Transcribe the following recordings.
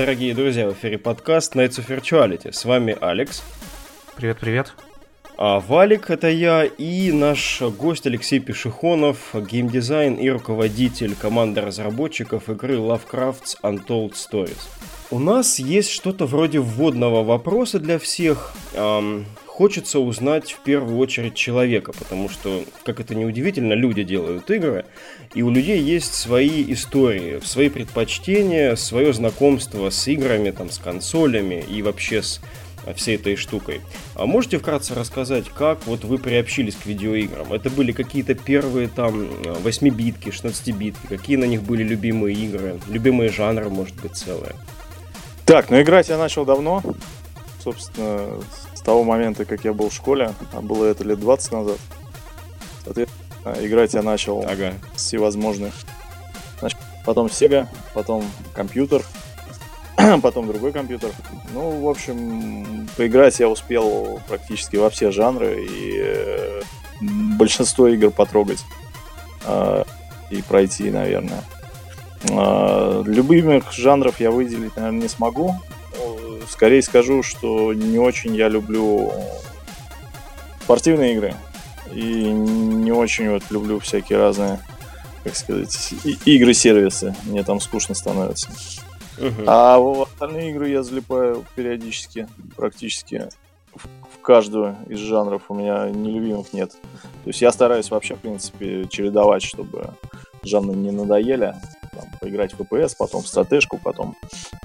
дорогие друзья, в эфире подкаст Nights of Virtuality. С вами Алекс. Привет-привет. А Валик — это я и наш гость Алексей Пешехонов, геймдизайн и руководитель команды разработчиков игры Lovecraft's Untold Stories. У нас есть что-то вроде вводного вопроса для всех. Эм, хочется узнать в первую очередь человека, потому что, как это ни удивительно, люди делают игры, и у людей есть свои истории, свои предпочтения, свое знакомство с играми, там, с консолями и вообще с всей этой штукой. А можете вкратце рассказать, как вот вы приобщились к видеоиграм? Это были какие-то первые там 8-битки, 16-битки, какие на них были любимые игры, любимые жанры, может быть, целые? Так, ну играть я начал давно, собственно, того момента, как я был в школе, а было это лет 20 назад. Соответственно, играть я начал ага. всевозможных. Значит, потом Sega, потом компьютер, потом другой компьютер. Ну, в общем, поиграть я успел практически во все жанры и э, большинство игр потрогать э, и пройти, наверное. Э, любимых жанров я выделить, наверное, не смогу. Скорее скажу, что не очень я люблю спортивные игры и не очень вот люблю всякие разные, как сказать, игры-сервисы. Мне там скучно становится. Uh-huh. А в остальные игры я залипаю периодически, практически в, в каждую из жанров. У меня нелюбимых нет. То есть я стараюсь вообще, в принципе, чередовать, чтобы жанры не надоели. Поиграть в FPS, потом в стратежку, потом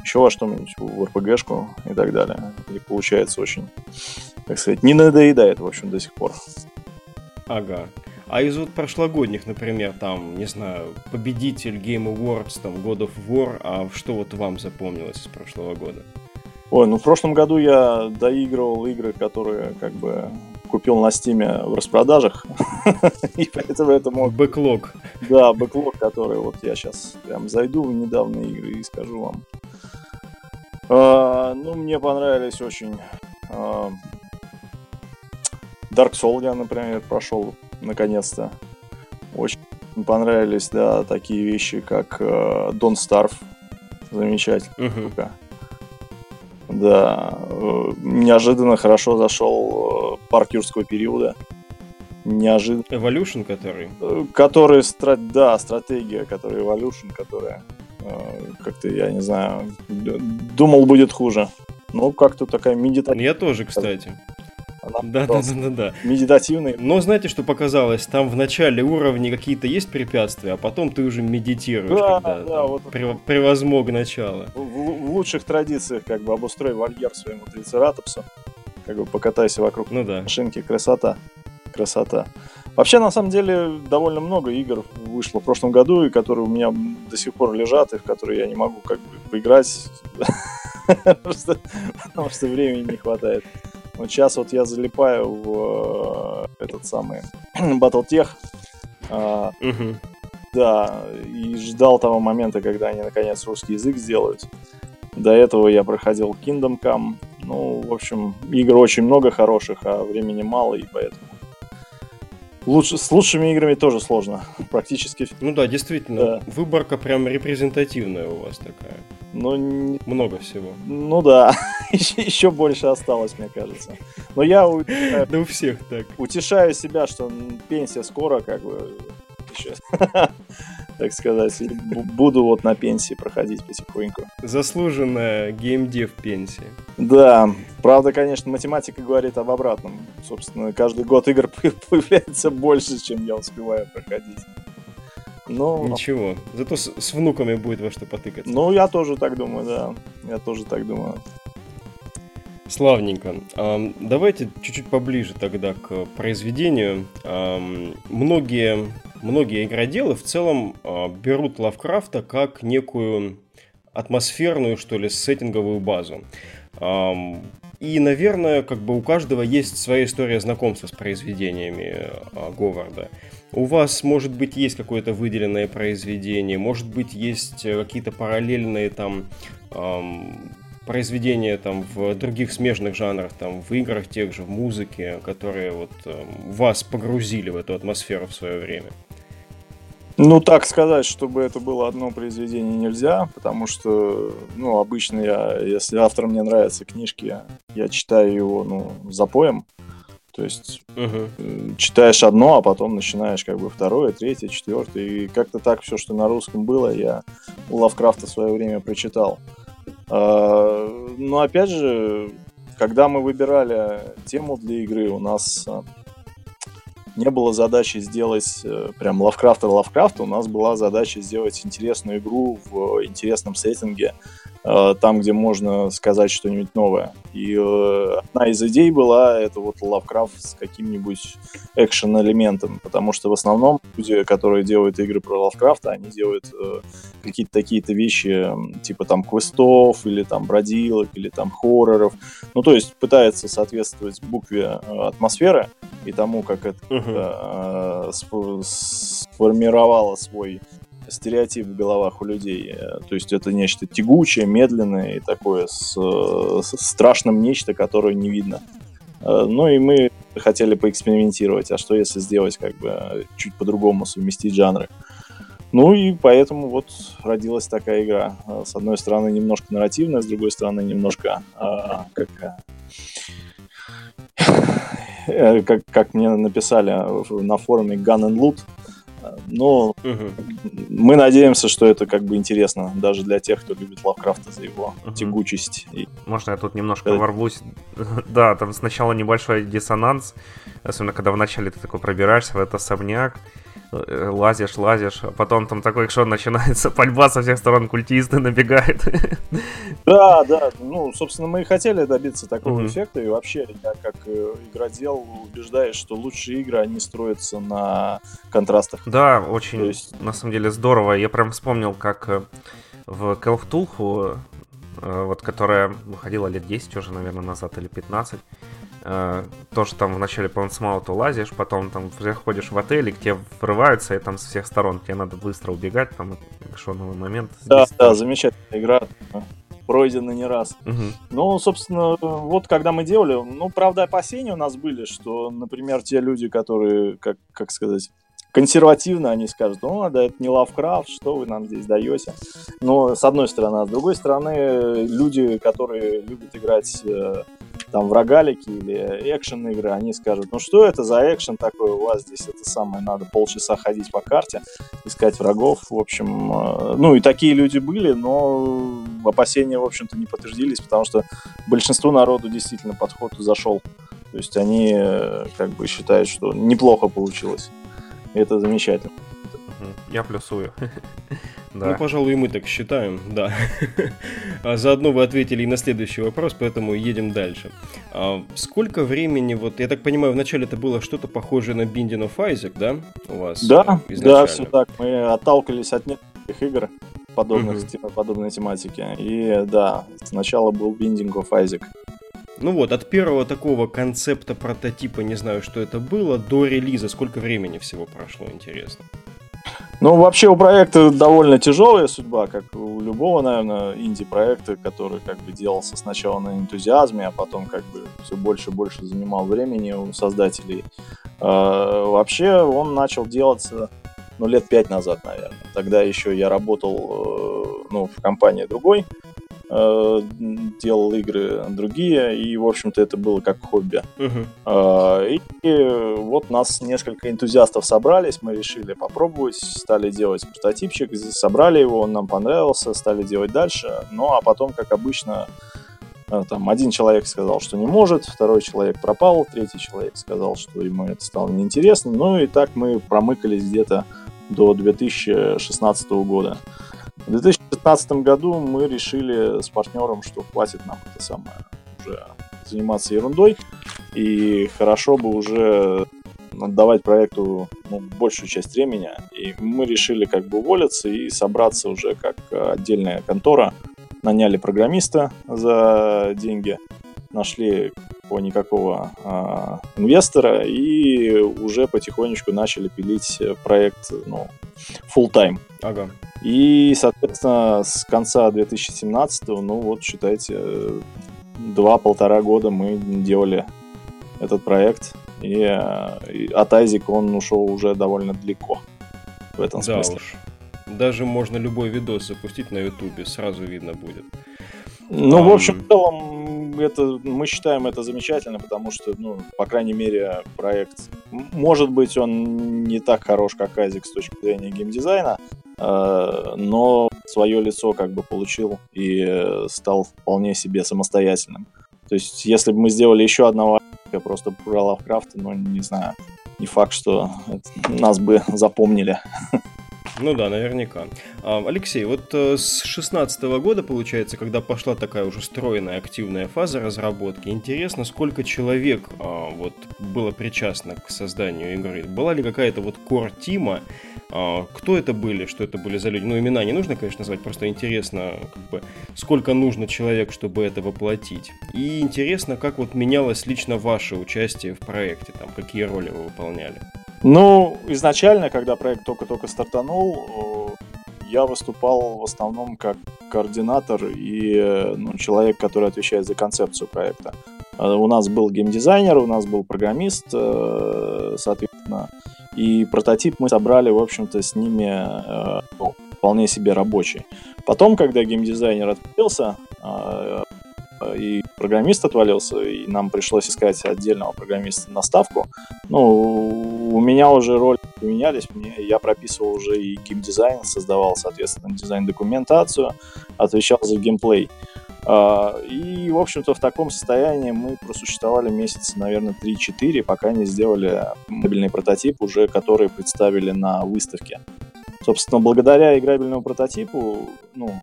еще во что-нибудь, в РПГшку и так далее. И получается очень, так сказать, не надоедает, в общем, до сих пор. Ага. А из вот прошлогодних, например, там, не знаю, победитель Game Awards, там, God of War, а что вот вам запомнилось из прошлого года? Ой, ну в прошлом году я доигрывал игры, которые как бы купил на стиме в распродажах. И поэтому это мог... Бэклог. Да, бэклог, который вот я сейчас прям зайду в недавние игры и скажу вам. А, ну, мне понравились очень... А, Dark Souls я, например, прошел наконец-то. Очень понравились, да, такие вещи, как э, Don't Starve. Замечательно. Uh-huh. Да, э, неожиданно хорошо зашел э, парк юрского периода. Неожиданно. Evolution который? Э, который, да, стратегия, которая Evolution, которая как-то, я не знаю, думал будет хуже. Ну, как-то такая медитация. Я тоже, кстати. Она да, да, да, да, да. Медитативный. Но знаете, что показалось? Там в начале уровня какие-то есть препятствия, а потом ты уже медитируешь, да, когда да, там, вот превозмог начало. В, в, лучших традициях как бы обустрой вольер своему трицератопсу. Как бы покатайся вокруг ну, да. машинки. Красота. Красота. Вообще, на самом деле, довольно много игр вышло в прошлом году, и которые у меня до сих пор лежат, и в которые я не могу как бы поиграть, потому что времени не хватает. Вот сейчас вот я залипаю в э, этот самый Battletech. Э, угу. Да, и ждал того момента, когда они наконец русский язык сделают. До этого я проходил Kingdom Come. Ну, в общем, игр очень много хороших, а времени мало, и поэтому Лучше, с лучшими играми тоже сложно. Практически. Ну да, действительно. Да. Выборка прям репрезентативная у вас такая. Ну, не... Много всего. Ну да. еще, еще больше осталось, мне кажется. Но я... Да у всех так. Утешаю себя, что пенсия скоро, как бы... так сказать, буду вот на пенсии проходить потихоньку. Заслуженная геймдев пенсия. Да, правда, конечно, математика говорит об обратном. Собственно, каждый год игр появляется больше, чем я успеваю проходить. Но... Ничего, зато с, с внуками будет во что потыкаться. Ну, я тоже так думаю, да. Я тоже так думаю. Славненько. Давайте чуть-чуть поближе тогда к произведению. Многие, многие игроделы в целом а, берут Лавкрафта как некую атмосферную, что ли, сеттинговую базу. И, наверное, как бы у каждого есть своя история знакомства с произведениями а, Говарда. У вас, может быть, есть какое-то выделенное произведение, может быть, есть э, какие-то параллельные там произведения там в других смежных жанрах, там в играх тех же, в музыке, которые вот э, вас погрузили в эту атмосферу в свое время? Ну, так сказать, чтобы это было одно произведение нельзя, потому что, ну, обычно я, если автор мне нравится книжки, я читаю его, ну, запоем. То есть угу. читаешь одно, а потом начинаешь как бы второе, третье, четвертое. И как-то так все, что на русском было, я у Лавкрафта в свое время прочитал. А, но опять же, когда мы выбирали тему для игры, у нас а, не было задачи сделать э, прям Лавкрафта Лавкрафта, у нас была задача сделать интересную игру в интересном сеттинге, Э, там, где можно сказать что-нибудь новое. И э, одна из идей была это вот Лавкрафт с каким-нибудь экшен-элементом, потому что в основном люди, которые делают игры про Лавкрафта, они делают какие-то такие-то вещи, типа там квестов, или там бродилок, или там хорроров. Ну, то есть пытается соответствовать букве э, атмосферы и тому, как это uh-huh. э, сформировало свой стереотип в головах у людей. Э, то есть это нечто тягучее, медленное и такое с, с страшным нечто, которое не видно. Э, ну и мы хотели поэкспериментировать, а что если сделать как бы чуть по-другому, совместить жанры. Ну и поэтому вот родилась такая игра. Э, с одной стороны немножко нарративная, с другой стороны немножко а, как, как, как мне написали на форуме Gun and Loot, но угу. мы надеемся, что это как бы интересно даже для тех, кто любит Лавкрафта за его угу. тягучесть. И... Можно я тут немножко это... ворвусь? да, там сначала небольшой диссонанс, особенно когда вначале ты такой пробираешься в этот особняк, Э, лазишь, лазишь, а потом там такой экшон начинается, пальба со всех сторон, культисты набегают. Да, да, ну, собственно, мы и хотели добиться такого mm-hmm. эффекта, и вообще я как э, игродел убеждаюсь, что лучшие игры, они строятся на контрастах. Да, очень, есть... на самом деле, здорово. Я прям вспомнил, как э, в Call of Cthulhu, вот которая выходила лет 10 уже, наверное, назад, или 15, Э, то, что там вначале по ансмауту лазишь, потом там заходишь в отель, и к тебе врываются, и там со всех сторон тебе надо быстро убегать, там экшоновый момент. Да, да, замечательная игра, пройдена не раз. Угу. Ну, собственно, вот когда мы делали, ну, правда, опасения у нас были, что, например, те люди, которые, как, как сказать, консервативно они скажут, ну, да, это не Лавкрафт, что вы нам здесь даете. Но, с одной стороны. А с другой стороны, люди, которые любят играть э, там в рогалики или экшен игры, они скажут, ну что это за экшен такой у вас здесь, это самое, надо полчаса ходить по карте, искать врагов, в общем, э, ну и такие люди были, но опасения, в общем-то, не подтвердились, потому что большинству народу действительно подход зашел. То есть они э, как бы считают, что неплохо получилось. И это замечательно. Я плюсую. да. Ну, пожалуй, и мы так считаем, да. а заодно вы ответили и на следующий вопрос, поэтому едем дальше. А сколько времени, вот, я так понимаю, вначале это было что-то похожее на Binding of Isaac, да, у вас? Да, да, все так. Мы отталкивались от нескольких игр подобных, uh-huh. подобной тематики. И да, сначала был Binding of Isaac. Ну вот, от первого такого концепта, прототипа, не знаю, что это было, до релиза сколько времени всего прошло, интересно? Ну, вообще у проекта довольно тяжелая судьба, как у любого, наверное, инди-проекта, который как бы делался сначала на энтузиазме, а потом как бы все больше и больше занимал времени у создателей. А, вообще он начал делаться ну, лет пять назад, наверное. Тогда еще я работал э, ну, в компании другой, э, делал игры другие, и, в общем-то, это было как хобби. Uh-huh. Э, и, вот нас несколько энтузиастов собрались, мы решили попробовать, стали делать прототипчик, собрали его, он нам понравился, стали делать дальше, ну а потом, как обычно, э, там один человек сказал, что не может, второй человек пропал, третий человек сказал, что ему это стало неинтересно, ну и так мы промыкались где-то до 2016 года. В 2015 году мы решили с партнером, что хватит нам это самое уже заниматься ерундой, и хорошо бы уже отдавать проекту ну, большую часть времени. И мы решили как бы уволиться и собраться уже как отдельная контора. Наняли программиста за деньги, нашли по никакого а, инвестора и уже потихонечку начали пилить проект ну, full time. Ага. И, соответственно, с конца 2017, ну вот, считайте, два-полтора года мы делали этот проект. И, и от Айзик он ушел уже довольно далеко. в этом да смысле. Уж. Даже можно любой видос запустить на Ютубе, сразу видно будет. Ну, um... в общем, в целом, это, мы считаем это замечательно, потому что, ну, по крайней мере, проект, может быть, он не так хорош, как Азик с точки зрения геймдизайна, э, но свое лицо как бы получил и стал вполне себе самостоятельным. То есть, если бы мы сделали еще одного просто про Лавкрафта, ну, не знаю, не факт, что нас бы запомнили. Ну да, наверняка. А, Алексей, вот э, с 16 года, получается, когда пошла такая уже стройная, активная фаза разработки, интересно, сколько человек а, вот было причастно к созданию игры? Была ли какая-то вот кор-тима? А, кто это были? Что это были за люди? Ну, имена не нужно, конечно, назвать, просто интересно, как бы, сколько нужно человек, чтобы это воплотить. И интересно, как вот менялось лично ваше участие в проекте, там, какие роли вы выполняли? Ну, изначально, когда проект только-только стартанул, я выступал в основном как координатор и ну, человек, который отвечает за концепцию проекта. А, у нас был геймдизайнер, у нас был программист, э, соответственно, и прототип мы собрали, в общем-то, с ними э, ну, вполне себе рабочий. Потом, когда геймдизайнер а, и программист отвалился, и нам пришлось искать отдельного программиста на ставку. Ну, у меня уже роли поменялись, мне, я прописывал уже и геймдизайн, создавал, соответственно, дизайн-документацию, отвечал за геймплей. А, и, в общем-то, в таком состоянии мы просуществовали месяца, наверное, 3-4, пока не сделали мобильный прототип, уже который представили на выставке. Собственно, благодаря играбельному прототипу, ну,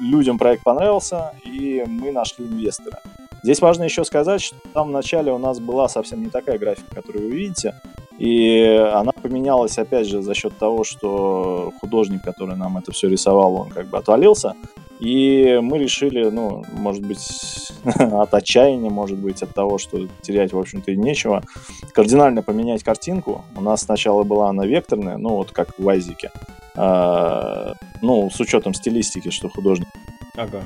людям проект понравился, и мы нашли инвестора. Здесь важно еще сказать, что там в начале у нас была совсем не такая графика, которую вы видите, и она поменялась, опять же, за счет того, что художник, который нам это все рисовал, он как бы отвалился, и мы решили, ну, может быть, от отчаяния, может быть, от того, что терять, в общем-то, и нечего, кардинально поменять картинку. У нас сначала была она векторная, ну, вот как в Вайзике. А, ну, с учетом стилистики, что художник ага.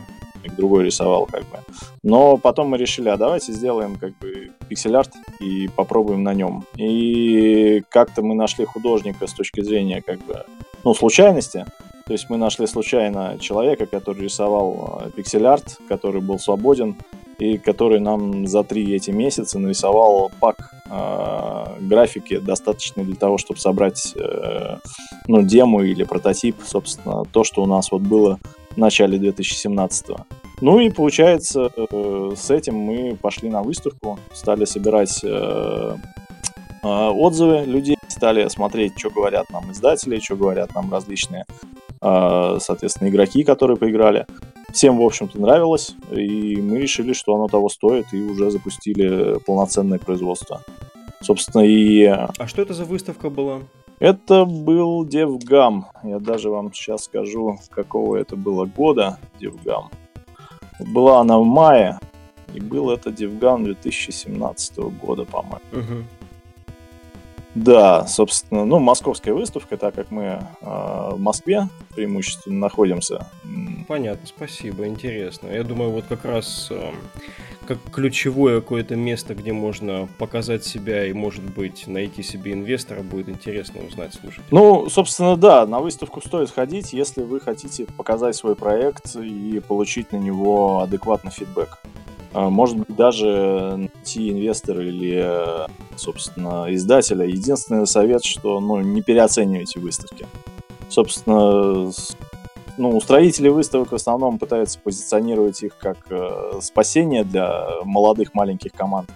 другой рисовал, как бы. Но потом мы решили, а давайте сделаем как бы пиксель-арт и попробуем на нем. И как-то мы нашли художника с точки зрения как бы, ну, случайности. То есть мы нашли случайно человека, который рисовал а, пиксель-арт, который был свободен, и который нам за три эти месяца нарисовал пак э, графики, достаточный для того, чтобы собрать э, ну, демо или прототип, собственно, то, что у нас вот было в начале 2017 -го. Ну и получается, э, с этим мы пошли на выставку, стали собирать э, э, отзывы людей, стали смотреть, что говорят нам издатели, что говорят нам различные, э, соответственно, игроки, которые поиграли всем, в общем-то, нравилось, и мы решили, что оно того стоит, и уже запустили полноценное производство. Собственно, и... А что это за выставка была? Это был DevGam. Я даже вам сейчас скажу, какого это было года DevGam. Была она в мае, и был это DevGam 2017 года, по-моему. Угу. Да, собственно, ну, московская выставка, так как мы э, в Москве преимущественно находимся. Понятно, спасибо, интересно. Я думаю, вот как раз э, как ключевое какое-то место, где можно показать себя и, может быть, найти себе инвестора, будет интересно узнать, слушать. Ну, собственно, да, на выставку стоит ходить, если вы хотите показать свой проект и получить на него адекватный фидбэк. А, может быть, даже найти инвестора или, собственно, издателя. Единственный совет, что ну, не переоценивайте выставки. Собственно, ну, устроители выставок в основном пытаются позиционировать их как э, спасение для молодых маленьких команд.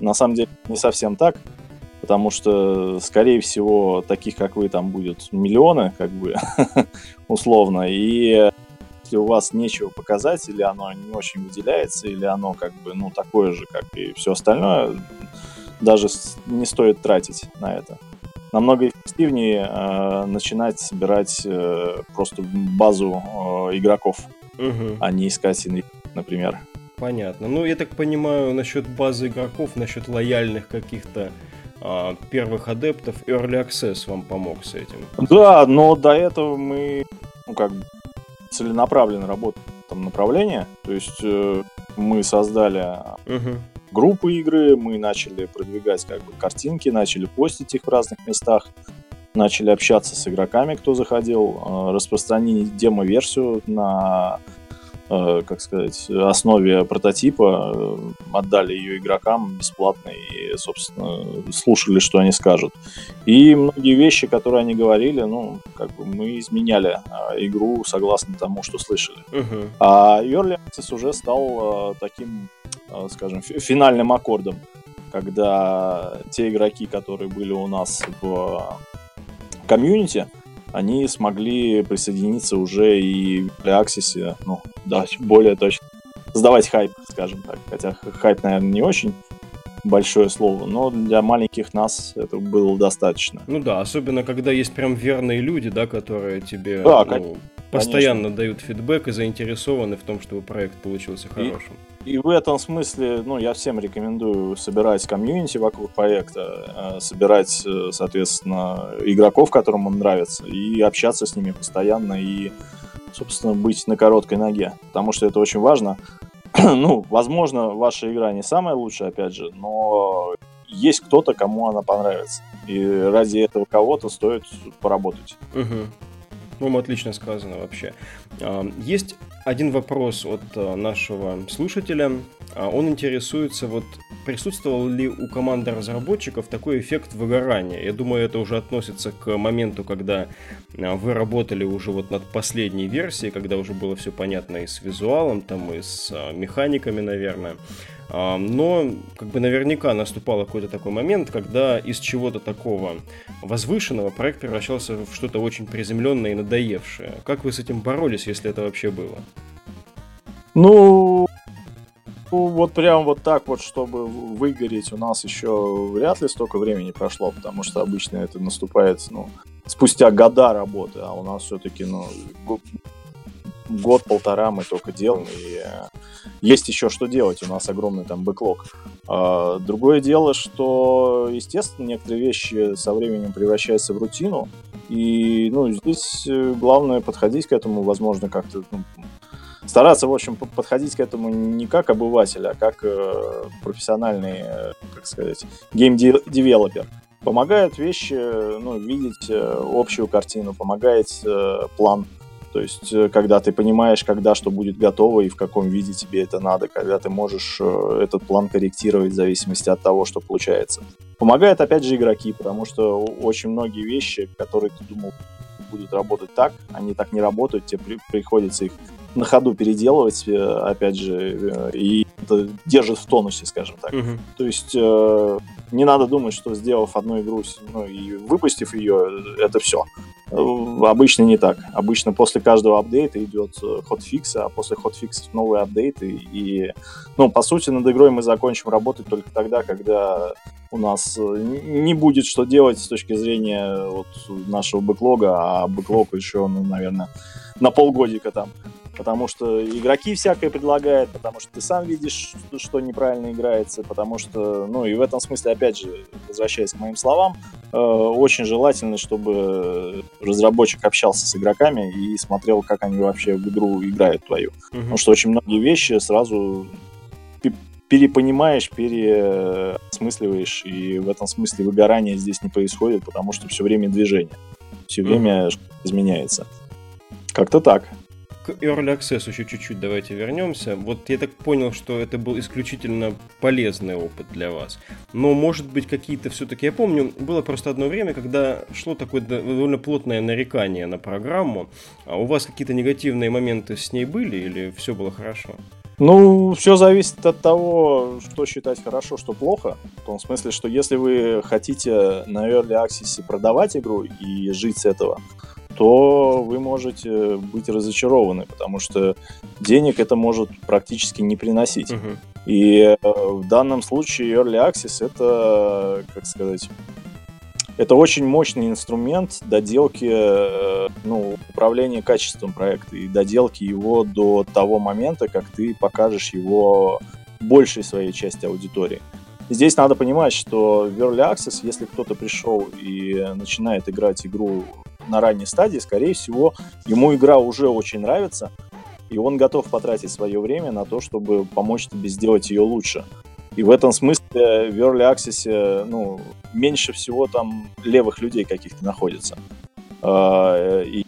На самом деле не совсем так, потому что, скорее всего, таких, как вы, там будет миллионы, как бы, условно, и если у вас нечего показать, или оно не очень выделяется, или оно как бы, ну, такое же, как и все остальное, даже не стоит тратить на это. Намного эффективнее э, начинать собирать э, просто базу э, игроков, угу. а не искать, например. Понятно. Ну, я так понимаю, насчет базы игроков, насчет лояльных каких-то а, первых адептов, Early Access вам помог с этим. Да, но до этого мы, ну, как целенаправленно работаем в этом направлении. То есть э, мы создали угу. группу игры, мы начали продвигать как бы картинки, начали постить их в разных местах. начали общаться с игроками, кто заходил, э, распространили демо-версию на как сказать, основе прототипа, э, отдали ее игрокам бесплатно и, собственно, слушали, что они скажут. И многие вещи, которые они говорили, ну, как бы мы изменяли а, игру согласно тому, что слышали. Uh-huh. А Early Access уже стал э, таким, скажем, финальным аккордом, когда те игроки, которые были у нас в комьюнити, они смогли присоединиться уже и в Axis, ну, да, более точно, сдавать хайп, скажем так. Хотя хайп, наверное, не очень большое слово, но для маленьких нас это было достаточно. Ну да, особенно когда есть прям верные люди, да, которые тебе да, ну, постоянно конечно. дают фидбэк и заинтересованы в том, чтобы проект получился хорошим. И, и в этом смысле, ну, я всем рекомендую собирать комьюнити вокруг проекта, э, собирать, э, соответственно, игроков, которым он нравится, и общаться с ними постоянно, и, собственно, быть на короткой ноге, потому что это очень важно. ну, возможно, ваша игра не самая лучшая, опять же, но есть кто-то, кому она понравится. И ради этого кого-то стоит поработать. Угу. По-моему, отлично сказано вообще. А, есть один вопрос от а, нашего слушателя. А, он интересуется, вот присутствовал ли у команды разработчиков такой эффект выгорания? Я думаю, это уже относится к моменту, когда вы работали уже вот над последней версией, когда уже было все понятно и с визуалом, там, и с механиками, наверное. Но как бы наверняка наступал какой-то такой момент, когда из чего-то такого возвышенного проект превращался в что-то очень приземленное и надоевшее. Как вы с этим боролись, если это вообще было? Ну, вот прям вот так вот, чтобы выгореть, у нас еще вряд ли столько времени прошло, потому что обычно это наступает, ну, спустя года работы, а у нас все-таки, ну, год-полтора мы только делаем, и э, есть еще что делать, у нас огромный там backlog. А, другое дело, что, естественно, некоторые вещи со временем превращаются в рутину, и, ну, здесь э, главное подходить к этому, возможно, как-то, ну, стараться, в общем, подходить к этому не как обыватель, а как э, профессиональный, э, как сказать, game developer. Помогают вещи, ну, видеть э, общую картину, помогает э, план то есть, э, когда ты понимаешь, когда что будет готово и в каком виде тебе это надо, когда ты можешь э, этот план корректировать в зависимости от того, что получается. Помогают, опять же, игроки, потому что очень многие вещи, которые ты думал будут работать так, они так не работают, тебе при- приходится их на ходу переделывать, э, опять же, и это держит в тонусе, скажем так. Uh-huh. То есть э, не надо думать, что сделав одну игру, ну и выпустив ее, это все. Обычно не так. Обычно после каждого апдейта идет хотфикс, а после хотфикса новые апдейты. И, ну, по сути, над игрой мы закончим работать только тогда, когда у нас не будет что делать с точки зрения вот нашего бэклога, а бэклог еще, ну, наверное, на полгодика там потому что игроки всякое предлагают, потому что ты сам видишь, что неправильно играется, потому что, ну и в этом смысле, опять же, возвращаясь к моим словам, э, очень желательно, чтобы разработчик общался с игроками и смотрел, как они вообще в игру играют твою. Mm-hmm. Потому что очень многие вещи сразу перепонимаешь, переосмысливаешь, и в этом смысле выгорание здесь не происходит, потому что все время движение, все время mm-hmm. изменяется. Как-то так к Early Access еще чуть-чуть давайте вернемся. Вот я так понял, что это был исключительно полезный опыт для вас. Но, может быть, какие-то все-таки... Я помню, было просто одно время, когда шло такое довольно плотное нарекание на программу. А у вас какие-то негативные моменты с ней были или все было хорошо? Ну, все зависит от того, что считать хорошо, что плохо. В том смысле, что если вы хотите на Early Access продавать игру и жить с этого, то вы можете быть разочарованы, потому что денег это может практически не приносить. Uh-huh. И э, в данном случае Early Access это, как сказать, это очень мощный инструмент доделки, э, ну, управления качеством проекта и доделки его до того момента, как ты покажешь его большей своей части аудитории. Здесь надо понимать, что в Early Access, если кто-то пришел и начинает играть игру на ранней стадии, скорее всего, ему игра уже очень нравится, и он готов потратить свое время на то, чтобы помочь тебе сделать ее лучше. И в этом смысле в Early Access ну, меньше всего там левых людей каких-то находится. А, и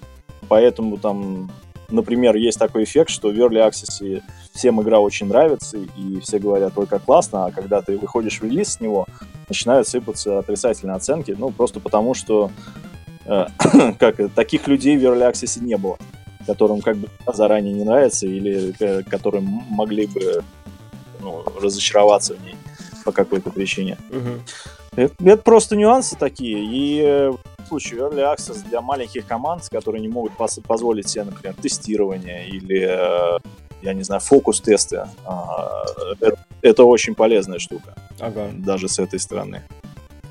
поэтому там, например, есть такой эффект, что в Early Access всем игра очень нравится, и все говорят, ой, как классно, а когда ты выходишь в релиз с него, начинают сыпаться отрицательные оценки, ну, просто потому что э, как, таких людей в Access не было, которым как бы заранее не нравится или э, которым могли бы ну, разочароваться в ней по какой-то причине. Угу. Это, это просто нюансы такие. И э, в случае Early Access для маленьких команд, которые не могут позволить себе, например, тестирование или, э, я не знаю, фокус-тесты, а, это, это очень полезная штука. Ага. Даже с этой стороны.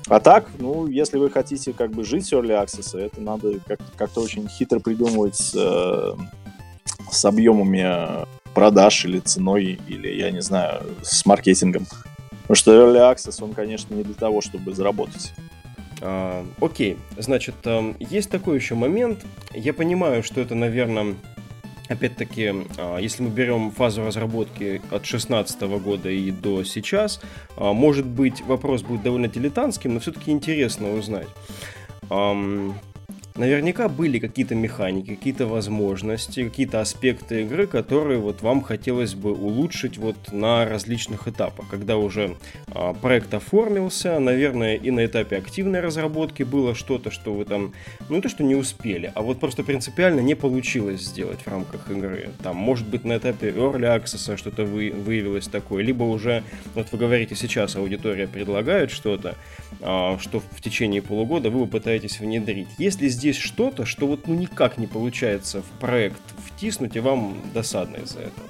А так, ну, если вы хотите как бы жить с Early Access, это надо как- как-то очень хитро придумывать э, с объемами продаж или ценой, или, я не знаю, с маркетингом. Потому что Early Access, он, конечно, не для того, чтобы заработать. А, окей, значит, есть такой еще момент. Я понимаю, что это, наверное, опять-таки, а, если мы берем фазу разработки от 2016 года и до сейчас, а, может быть, вопрос будет довольно дилетантским, но все-таки интересно узнать. Наверняка были какие-то механики, какие-то возможности, какие-то аспекты игры, которые вот вам хотелось бы улучшить вот на различных этапах. Когда уже а, проект оформился, наверное, и на этапе активной разработки было что-то, что вы там, ну то, что не успели, а вот просто принципиально не получилось сделать в рамках игры. Там, может быть, на этапе Early Access что-то вы, выявилось такое, либо уже, вот вы говорите, сейчас аудитория предлагает что-то, а, что в течение полугода вы попытаетесь внедрить. Если здесь здесь что-то, что вот ну никак не получается в проект втиснуть, и вам досадно из-за этого?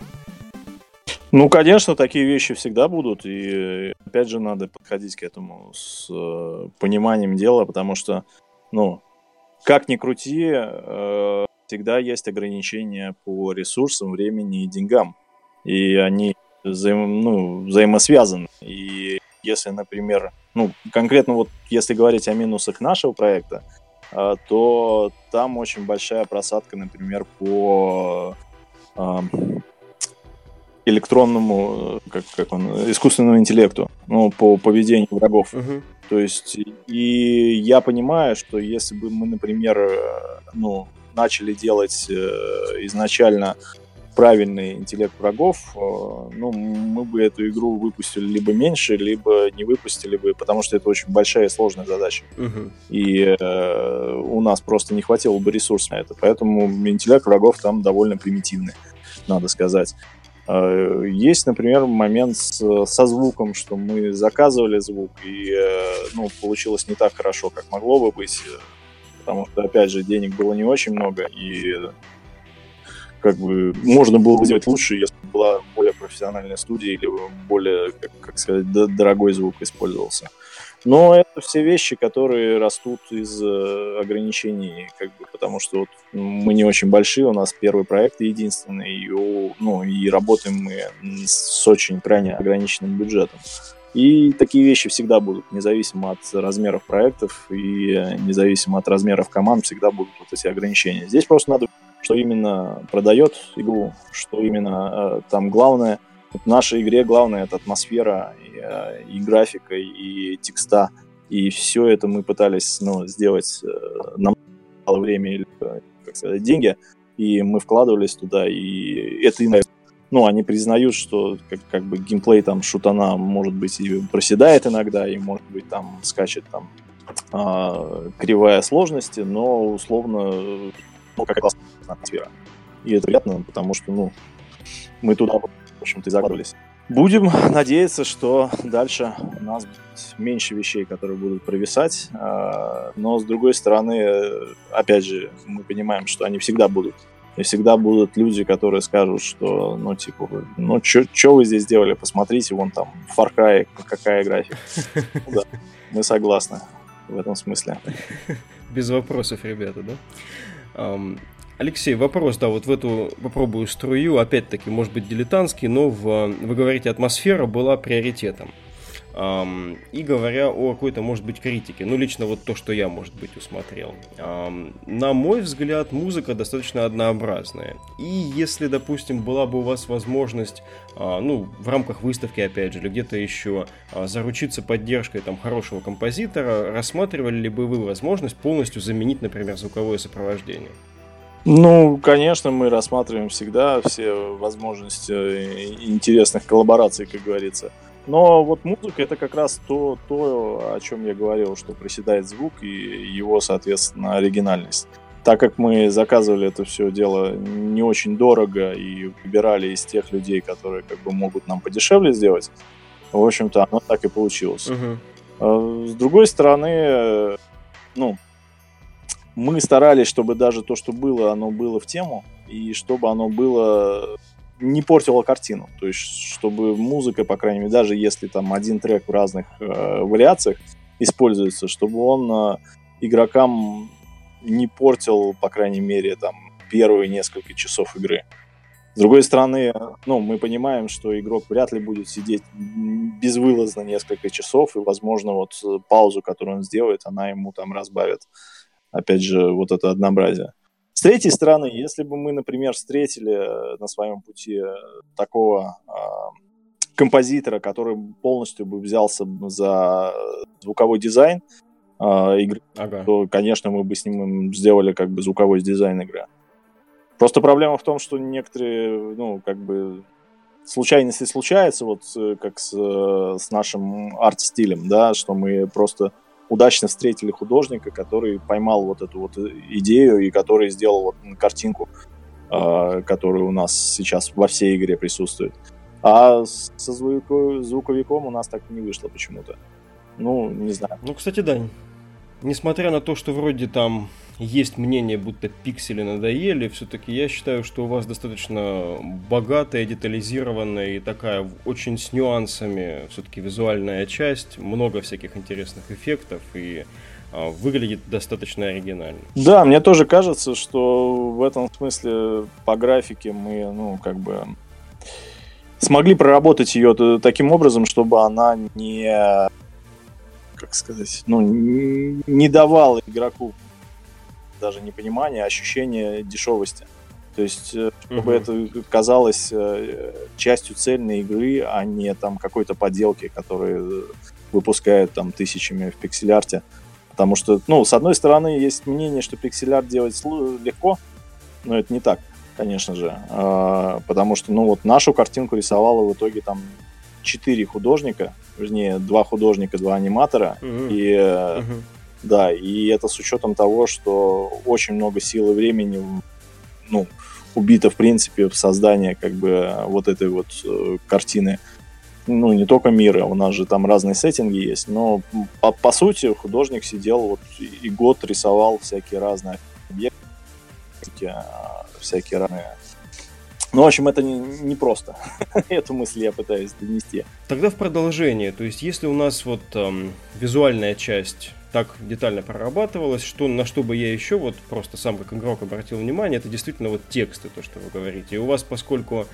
Ну, конечно, такие вещи всегда будут, и опять же надо подходить к этому с э, пониманием дела, потому что, ну, как ни крути, э, всегда есть ограничения по ресурсам, времени и деньгам, и они взаим, ну, взаимосвязаны. И если, например, ну, конкретно вот если говорить о минусах нашего проекта, то там очень большая просадка, например, по а, электронному, как, как он, искусственному интеллекту, ну, по поведению врагов. Uh-huh. То есть, и я понимаю, что если бы мы, например, э, ну, начали делать э, изначально правильный интеллект врагов, э, ну, мы бы эту игру выпустили либо меньше, либо не выпустили бы, потому что это очень большая и сложная задача. Угу. И э, у нас просто не хватило бы ресурсов на это. Поэтому интеллект врагов там довольно примитивный, надо сказать. Э, есть, например, момент с, со звуком, что мы заказывали звук, и э, ну, получилось не так хорошо, как могло бы быть, потому что, опять же, денег было не очень много, и как бы можно было бы сделать лучше, если бы была более профессиональная студия или более, как, как сказать, дорогой звук использовался. Но это все вещи, которые растут из э, ограничений, как бы, потому что вот мы не очень большие, у нас первый проект единственный, и, ну, и работаем мы с очень крайне ограниченным бюджетом. И такие вещи всегда будут, независимо от размеров проектов и э, независимо от размеров команд, всегда будут вот эти ограничения. Здесь просто надо что именно продает игру, что именно э, там главное. В нашей игре главное это атмосфера и, э, и графика, и текста. И все это мы пытались ну, сделать э, на мало времени или, как сказать, деньги. И мы вкладывались туда, и это им ну, они признают, что как, как бы геймплей там шутана может быть и проседает иногда, и может быть там скачет там а, кривая сложности, но условно ну, как классная атмосфера. И это приятно, потому что, ну, мы туда, в общем-то, и загадывались. Будем надеяться, что дальше у нас будет меньше вещей, которые будут провисать, а, но с другой стороны, опять же, мы понимаем, что они всегда будут. И всегда будут люди, которые скажут, что, ну, типа, ну, что вы здесь делали, посмотрите, вон там, Far Cry, какая графика. Да, мы согласны в этом смысле. Без вопросов, ребята, да? Алексей, вопрос, да, вот в эту попробую струю, опять-таки, может быть, дилетантский, но в, вы говорите, атмосфера была приоритетом. Эм, и говоря о какой-то, может быть, критике. Ну, лично вот то, что я, может быть, усмотрел. Эм, на мой взгляд, музыка достаточно однообразная. И если, допустим, была бы у вас возможность, э, ну, в рамках выставки, опять же, или где-то еще, э, заручиться поддержкой там хорошего композитора, рассматривали ли бы вы возможность полностью заменить, например, звуковое сопровождение? Ну, конечно, мы рассматриваем всегда все возможности э, интересных коллабораций, как говорится. Но вот музыка это как раз то, то, о чем я говорил, что приседает звук и его, соответственно, оригинальность. Так как мы заказывали это все дело не очень дорого и выбирали из тех людей, которые как бы могут нам подешевле сделать, в общем-то, оно так и получилось. Uh-huh. С другой стороны, ну, мы старались, чтобы даже то, что было, оно было в тему, и чтобы оно было не портило картину. То есть, чтобы музыка, по крайней мере, даже если там один трек в разных э, вариациях используется, чтобы он э, игрокам не портил, по крайней мере, там первые несколько часов игры. С другой стороны, ну, мы понимаем, что игрок вряд ли будет сидеть безвылазно несколько часов, и, возможно, вот э, паузу, которую он сделает, она ему там разбавит опять же, вот это однообразие. С третьей стороны, если бы мы, например, встретили э, на своем пути э, такого э, композитора, который полностью бы взялся за звуковой дизайн э, игры, ага. то, конечно, мы бы с ним сделали как бы звуковой дизайн игры. Просто проблема в том, что некоторые, ну, как бы случайности случаются, вот э, как с, с нашим арт-стилем, да, что мы просто удачно встретили художника, который поймал вот эту вот идею и который сделал вот картинку, э, которая у нас сейчас во всей игре присутствует. А со звуковиком у нас так не вышло почему-то. Ну, не знаю. Ну, кстати, Дань, несмотря на то, что вроде там есть мнение, будто пиксели надоели, все-таки я считаю, что у вас достаточно богатая, детализированная и такая очень с нюансами все-таки визуальная часть, много всяких интересных эффектов и а, выглядит достаточно оригинально. Да, мне тоже кажется, что в этом смысле по графике мы, ну, как бы смогли проработать ее таким образом, чтобы она не как сказать, ну, не давала игроку даже не понимание, а ощущение дешевости. То есть, э, чтобы uh-huh. это казалось э, частью цельной игры, а не там какой-то поделки, которые выпускают там тысячами в пиксель-арте. Потому что, ну, с одной стороны, есть мнение, что пиксель-арт делать легко, но это не так, конечно же. А, потому что, ну, вот нашу картинку рисовало в итоге там четыре художника, вернее, два художника, два аниматора, uh-huh. и uh-huh да, и это с учетом того, что очень много сил и времени ну, убито, в принципе, в создание как бы вот этой вот э, картины. Ну, не только мира, у нас же там разные сеттинги есть, но по, по сути художник сидел вот и год рисовал всякие разные объекты, всякие разные ну, в общем, это не, не. Эту мысль я пытаюсь донести. Тогда в продолжение. То есть, если у нас вот эм, визуальная часть так детально прорабатывалось, что на что бы я еще вот просто сам как игрок обратил внимание, это действительно вот тексты, то, что вы говорите. И у вас, поскольку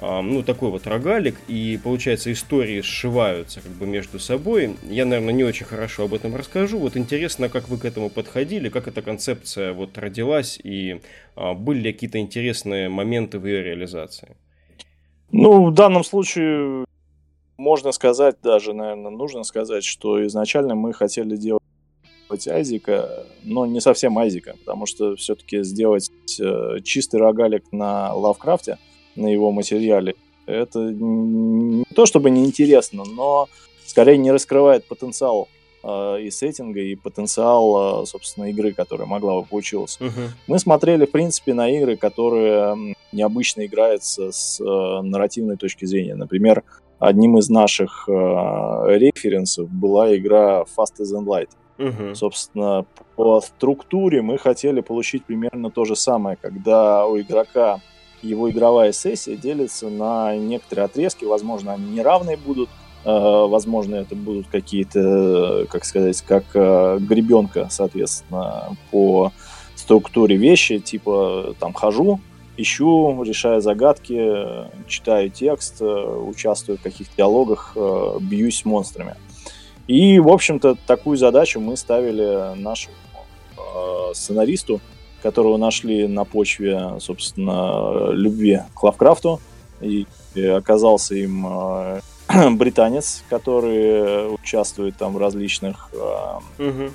ну, такой вот рогалик, и, получается, истории сшиваются как бы между собой. Я, наверное, не очень хорошо об этом расскажу. Вот интересно, как вы к этому подходили, как эта концепция вот родилась, и а, были ли какие-то интересные моменты в ее реализации? Ну, в данном случае можно сказать, даже, наверное, нужно сказать, что изначально мы хотели делать Айзика, но не совсем Айзика, потому что все-таки сделать э, чистый рогалик на Лавкрафте – на его материале. Это не то чтобы неинтересно, но скорее не раскрывает потенциал э, и сеттинга, и потенциал, э, собственно, игры, которая могла бы получиться. Uh-huh. Мы смотрели, в принципе, на игры, которые необычно играются с э, нарративной точки зрения. Например, одним из наших э, референсов была игра Fast as and Light. Uh-huh. Собственно, по структуре мы хотели получить примерно то же самое, когда у игрока его игровая сессия делится на некоторые отрезки, возможно, они неравные будут, э, возможно, это будут какие-то, как сказать, как э, гребенка, соответственно, по структуре вещи, типа там хожу, ищу, решаю загадки, читаю текст, участвую в каких-то диалогах, бьюсь с монстрами. И, в общем-то, такую задачу мы ставили нашему сценаристу, которого нашли на почве, собственно, любви к Лавкрафту. И оказался им британец, который участвует там в различных... Угу.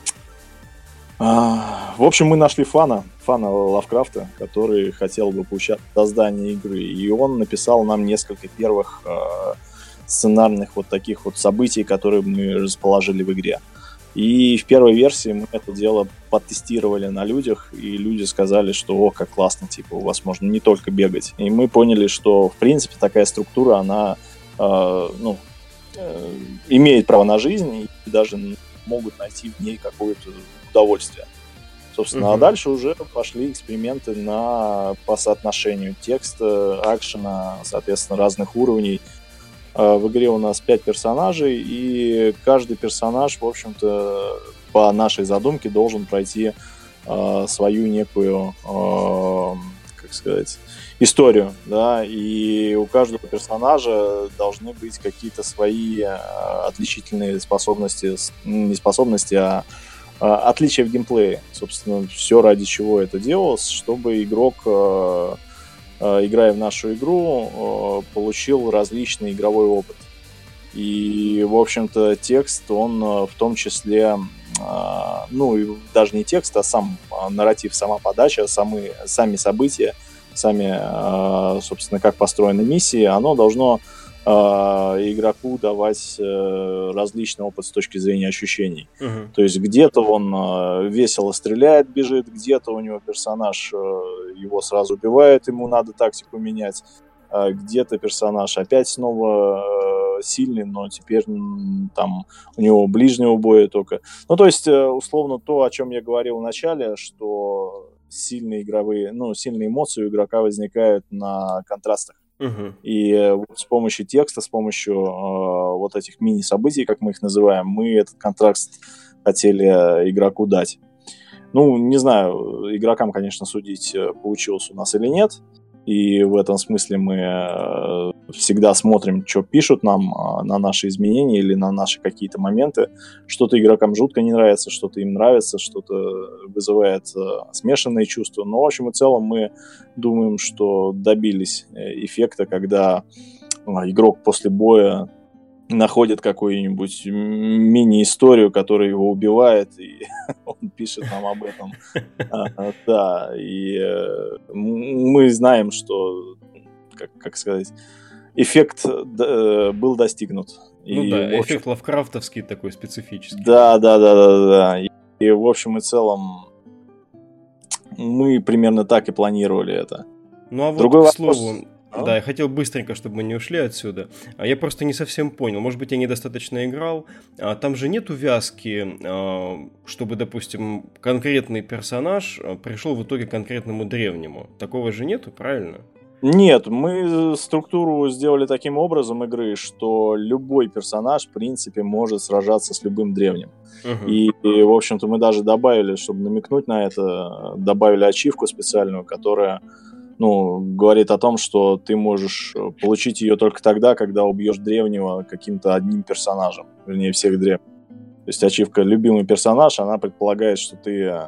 В общем, мы нашли фана, фана Лавкрафта, который хотел бы поучаствовать в создании игры. И он написал нам несколько первых сценарных вот таких вот событий, которые мы расположили в игре. И в первой версии мы это дело потестировали на людях, и люди сказали, что о, как классно, типа, у вас можно не только бегать. И мы поняли, что, в принципе, такая структура, она Э, ну, э, имеет право на жизнь и даже могут найти в ней какое-то удовольствие. Собственно, угу. а дальше уже пошли эксперименты на, по соотношению текста, акшена, соответственно, разных уровней. Э, в игре у нас пять персонажей, и каждый персонаж, в общем-то, по нашей задумке должен пройти э, свою некую, э, как сказать, историю, да, и у каждого персонажа должны быть какие-то свои э, отличительные способности, не способности, а, а отличия в геймплее. Собственно, все ради чего это делалось, чтобы игрок, э, э, играя в нашу игру, получил различный игровой опыт. И, в общем-то, текст, он в том числе, ну, даже не текст, а сам нарратив, сама подача, самы, сами события – сами, собственно, как построены миссии, оно должно а, игроку давать э, различный опыт с точки зрения ощущений. Uh-huh. То есть где-то он а, весело стреляет, бежит, где-то у него персонаж э, его сразу убивает, ему надо тактику менять, где-то персонаж опять снова э, сильный, но теперь там у него ближнего боя только. Ну, то есть, условно, то, о чем я говорил в начале, что сильные игровые, ну, сильные эмоции у игрока возникают на контрастах. Uh-huh. И э, вот с помощью текста, с помощью э, вот этих мини-событий, как мы их называем, мы этот контраст хотели э, игроку дать. Ну, не знаю, игрокам, конечно, судить, э, получилось у нас или нет. И в этом смысле мы э, всегда смотрим, что пишут нам а, на наши изменения или на наши какие-то моменты. Что-то игрокам жутко не нравится, что-то им нравится, что-то вызывает э, смешанные чувства. Но, в общем и целом, мы думаем, что добились э, эффекта, когда игрок после боя находит какую-нибудь мини-историю, которая его убивает, и он пишет нам об этом. А, да, и э, мы знаем, что, как, сказать, эффект э, был достигнут. Ну да, эффект лавкрафтовский такой специфический. Да, да, да, да, да. И, в общем и целом мы примерно так и планировали это. Ну а вот, Другой к вопрос... а? Да, я хотел быстренько, чтобы мы не ушли отсюда. А я просто не совсем понял. Может быть, я недостаточно играл. А там же нет увязки, а, чтобы, допустим, конкретный персонаж пришел в итоге к конкретному древнему. Такого же нету, правильно? Нет, мы структуру сделали таким образом игры, что любой персонаж, в принципе, может сражаться с любым древним. Uh-huh. И, и, в общем-то, мы даже добавили, чтобы намекнуть на это, добавили ачивку специальную, которая ну, говорит о том, что ты можешь э, получить ее только тогда, когда убьешь древнего каким-то одним персонажем, вернее, всех древних. То есть ачивка «любимый персонаж», она предполагает, что ты э,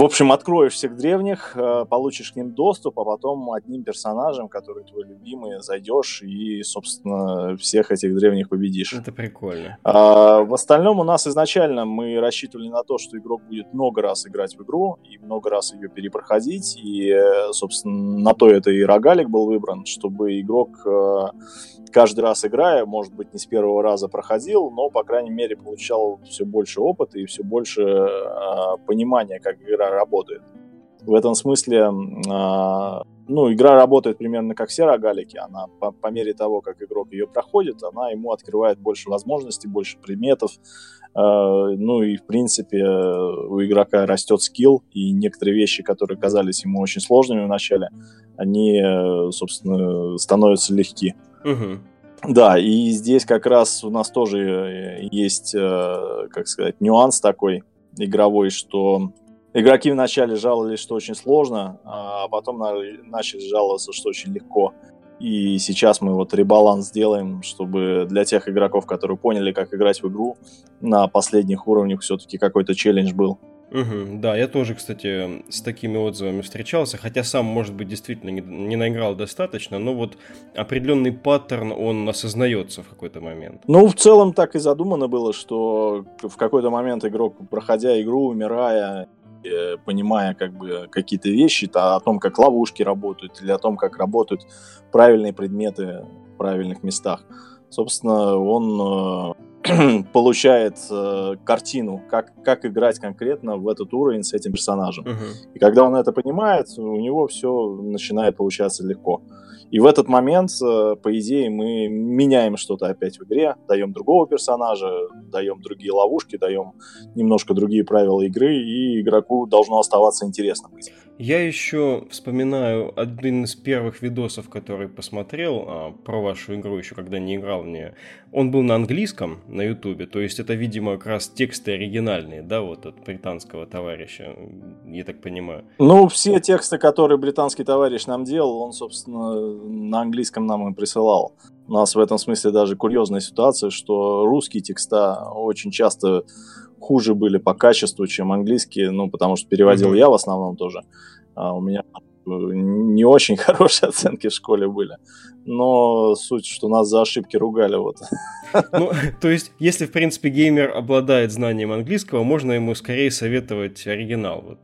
в общем, откроешь всех древних, э, получишь к ним доступ, а потом одним персонажем, который твой любимый, зайдешь и, собственно, всех этих древних победишь. Это прикольно. А, в остальном у нас изначально мы рассчитывали на то, что игрок будет много раз играть в игру и много раз ее перепроходить. И, э, собственно, на то это и рогалик был выбран, чтобы игрок э, каждый раз играя, может быть, не с первого раза проходил, но, по крайней мере, получал все больше опыта и все больше понимания, как игра работает. В этом смысле, э, ну, игра работает примерно как все рогалики. Она по, по мере того, как игрок ее проходит, она ему открывает больше возможностей, больше предметов. Э, ну и, в принципе, у игрока растет скилл, и некоторые вещи, которые казались ему очень сложными в начале, они, собственно, становятся легки. Угу. Да, и здесь как раз у нас тоже есть, как сказать, нюанс такой игровой, что игроки вначале жаловались, что очень сложно, а потом начали жаловаться, что очень легко. И сейчас мы вот ребаланс сделаем, чтобы для тех игроков, которые поняли, как играть в игру, на последних уровнях все-таки какой-то челлендж был. Угу, да, я тоже, кстати, с такими отзывами встречался, хотя сам, может быть, действительно не, не наиграл достаточно, но вот определенный паттерн, он осознается в какой-то момент. Ну, в целом так и задумано было, что в какой-то момент игрок, проходя игру, умирая, понимая как бы какие-то вещи то о том, как ловушки работают или о том, как работают правильные предметы в правильных местах. Собственно, он э, получает э, картину, как, как играть конкретно в этот уровень с этим персонажем. Uh-huh. И когда он это понимает, у него все начинает получаться легко. И в этот момент, э, по идее, мы меняем что-то опять в игре, даем другого персонажа, даем другие ловушки, даем немножко другие правила игры, и игроку должно оставаться интересно быть. Я еще вспоминаю один из первых видосов, который посмотрел а, про вашу игру, еще когда не играл в нее. Он был на английском на ютубе, то есть это, видимо, как раз тексты оригинальные, да, вот от британского товарища, я так понимаю. Ну, все тексты, которые британский товарищ нам делал, он, собственно, на английском нам и присылал. У нас в этом смысле даже курьезная ситуация, что русские текста очень часто хуже были по качеству, чем английские, ну, потому что переводил mm-hmm. я в основном тоже. А у меня не очень хорошие оценки в школе были. Но суть, что нас за ошибки ругали. Вот. Ну, то есть, если, в принципе, геймер обладает знанием английского, можно ему скорее советовать оригинал. Вот.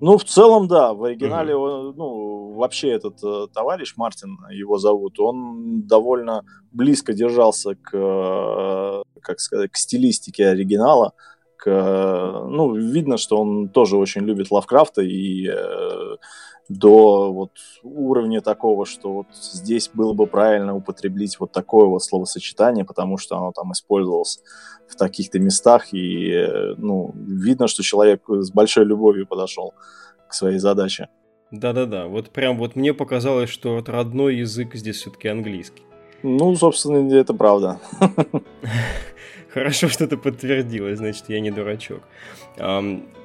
Ну, в целом, да. В оригинале, угу. ну, вообще этот э, товарищ, Мартин его зовут, он довольно близко держался к, э, как сказать, к стилистике оригинала. К, ну, видно, что он тоже очень любит Лавкрафта и э, до вот уровня такого, что вот здесь было бы правильно употреблить вот такое вот словосочетание, потому что оно там использовалось в таких-то местах, и, ну, видно, что человек с большой любовью подошел к своей задаче. Да-да-да, вот прям вот мне показалось, что вот родной язык здесь все-таки английский. Ну, собственно, это правда. Хорошо, что это подтвердилось, значит, я не дурачок.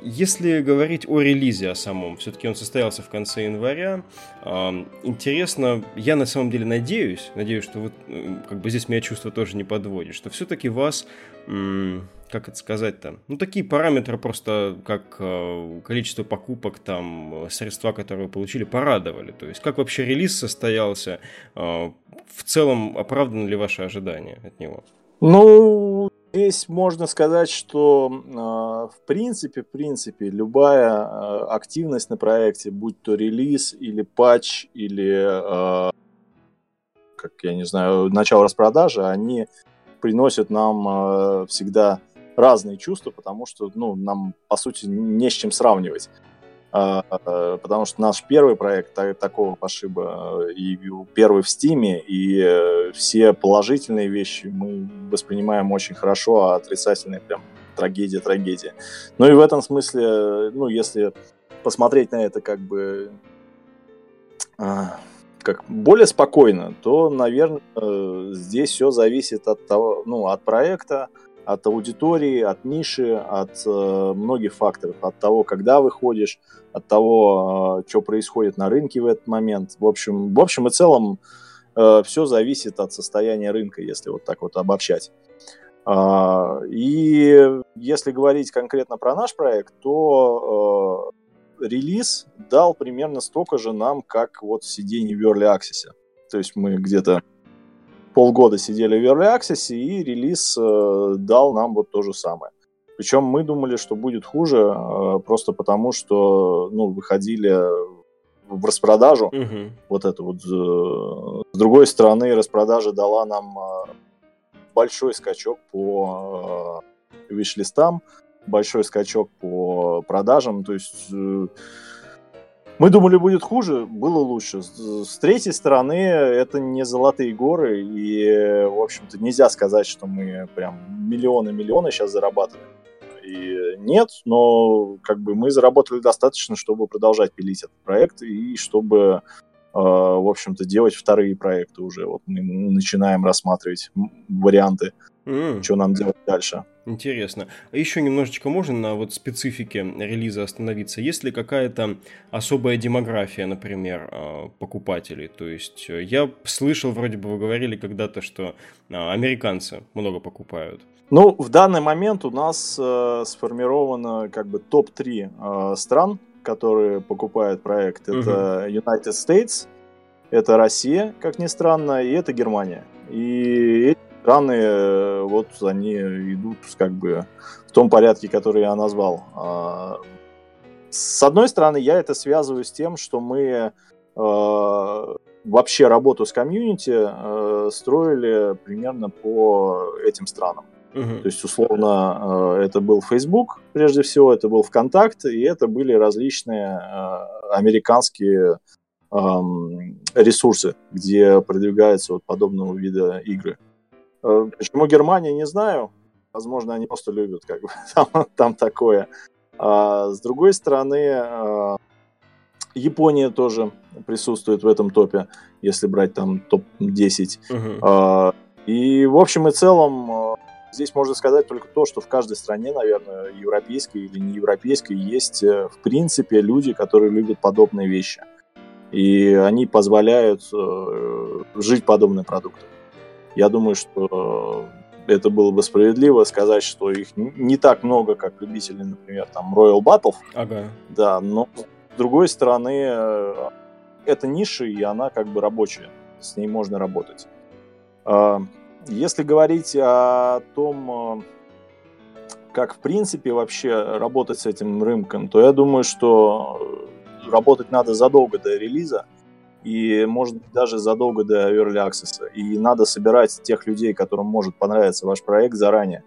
Если говорить о релизе о самом, все-таки он состоялся в конце января. Интересно, я на самом деле надеюсь, надеюсь, что вот как бы здесь меня чувство тоже не подводит, что все-таки вас как это сказать-то? Ну, такие параметры просто, как э, количество покупок, там, средства, которые вы получили, порадовали. То есть, как вообще релиз состоялся? Э, в целом, оправданы ли ваши ожидания от него? Ну, Здесь можно сказать, что э, в принципе, в принципе, любая э, активность на проекте, будь то релиз или патч или, э, как я не знаю, начало распродажи, они приносят нам всегда разные чувства, потому что, ну, нам по сути не с чем сравнивать. А, потому что наш первый проект такого пошиба э, и первый в Стиме, и э, все положительные вещи мы воспринимаем очень хорошо, а отрицательные прям трагедия, трагедия. Ну и в этом смысле, ну, если посмотреть на это как бы а, как более спокойно, то, наверное, э, здесь все зависит от того, ну, от проекта, от аудитории, от ниши, от э, многих факторов, от того, когда выходишь, от того, э, что происходит на рынке в этот момент. В общем, в общем и целом э, все зависит от состояния рынка, если вот так вот обобщать. Э, и если говорить конкретно про наш проект, то э, релиз дал примерно столько же нам, как вот сиденье в Early Access. То есть мы где-то полгода сидели в Early Access, и релиз э, дал нам вот то же самое. Причем мы думали, что будет хуже, э, просто потому что ну, выходили в распродажу. Угу. Вот это вот. Э, с другой стороны, распродажа дала нам э, большой скачок по э, виш-листам, большой скачок по продажам. То есть э, мы думали, будет хуже, было лучше. С третьей стороны, это не золотые горы, и, в общем-то, нельзя сказать, что мы прям миллионы-миллионы сейчас зарабатываем. И нет, но как бы мы заработали достаточно, чтобы продолжать пилить этот проект и чтобы в общем-то, делать вторые проекты уже. Вот мы начинаем рассматривать варианты, mm. что нам делать дальше. Интересно. А еще немножечко можно на вот специфике релиза остановиться? Есть ли какая-то особая демография, например, а, покупателей? То есть э, я слышал, вроде бы вы говорили когда-то, что американцы много покупают. Ну, в данный момент у нас э, сформировано как бы топ-3 э, стран, которые покупают проект. Это угу. United States, это Россия, как ни странно, и это Германия. И эти страны, э, вот они идут как бы в том порядке, который я назвал. А, с одной стороны, я это связываю с тем, что мы э, вообще работу с комьюнити э, строили примерно по этим странам. То есть, условно, это был Facebook, прежде всего, это был ВКонтакт, и это были различные американские ресурсы, где продвигаются вот подобного вида игры. Э, почему Германия, не знаю. Возможно, они просто любят, как бы, там, там такое. А, с другой стороны, Япония тоже присутствует в этом топе, если брать там топ-10. Uh-huh. А, и в общем и целом здесь можно сказать только то, что в каждой стране, наверное, европейской или не европейской, есть э, в принципе люди, которые любят подобные вещи. И они позволяют э, жить подобным продуктом. Я думаю, что это было бы справедливо сказать, что их не так много, как любителей, например, там Royal Battle. Ага. Да, но с другой стороны, э, это ниша, и она как бы рабочая. С ней можно работать. Если говорить о том, э, как в принципе вообще работать с этим рынком, то я думаю, что работать надо задолго до релиза и, может быть, даже задолго до Early Access. И надо собирать тех людей, которым может понравиться ваш проект заранее.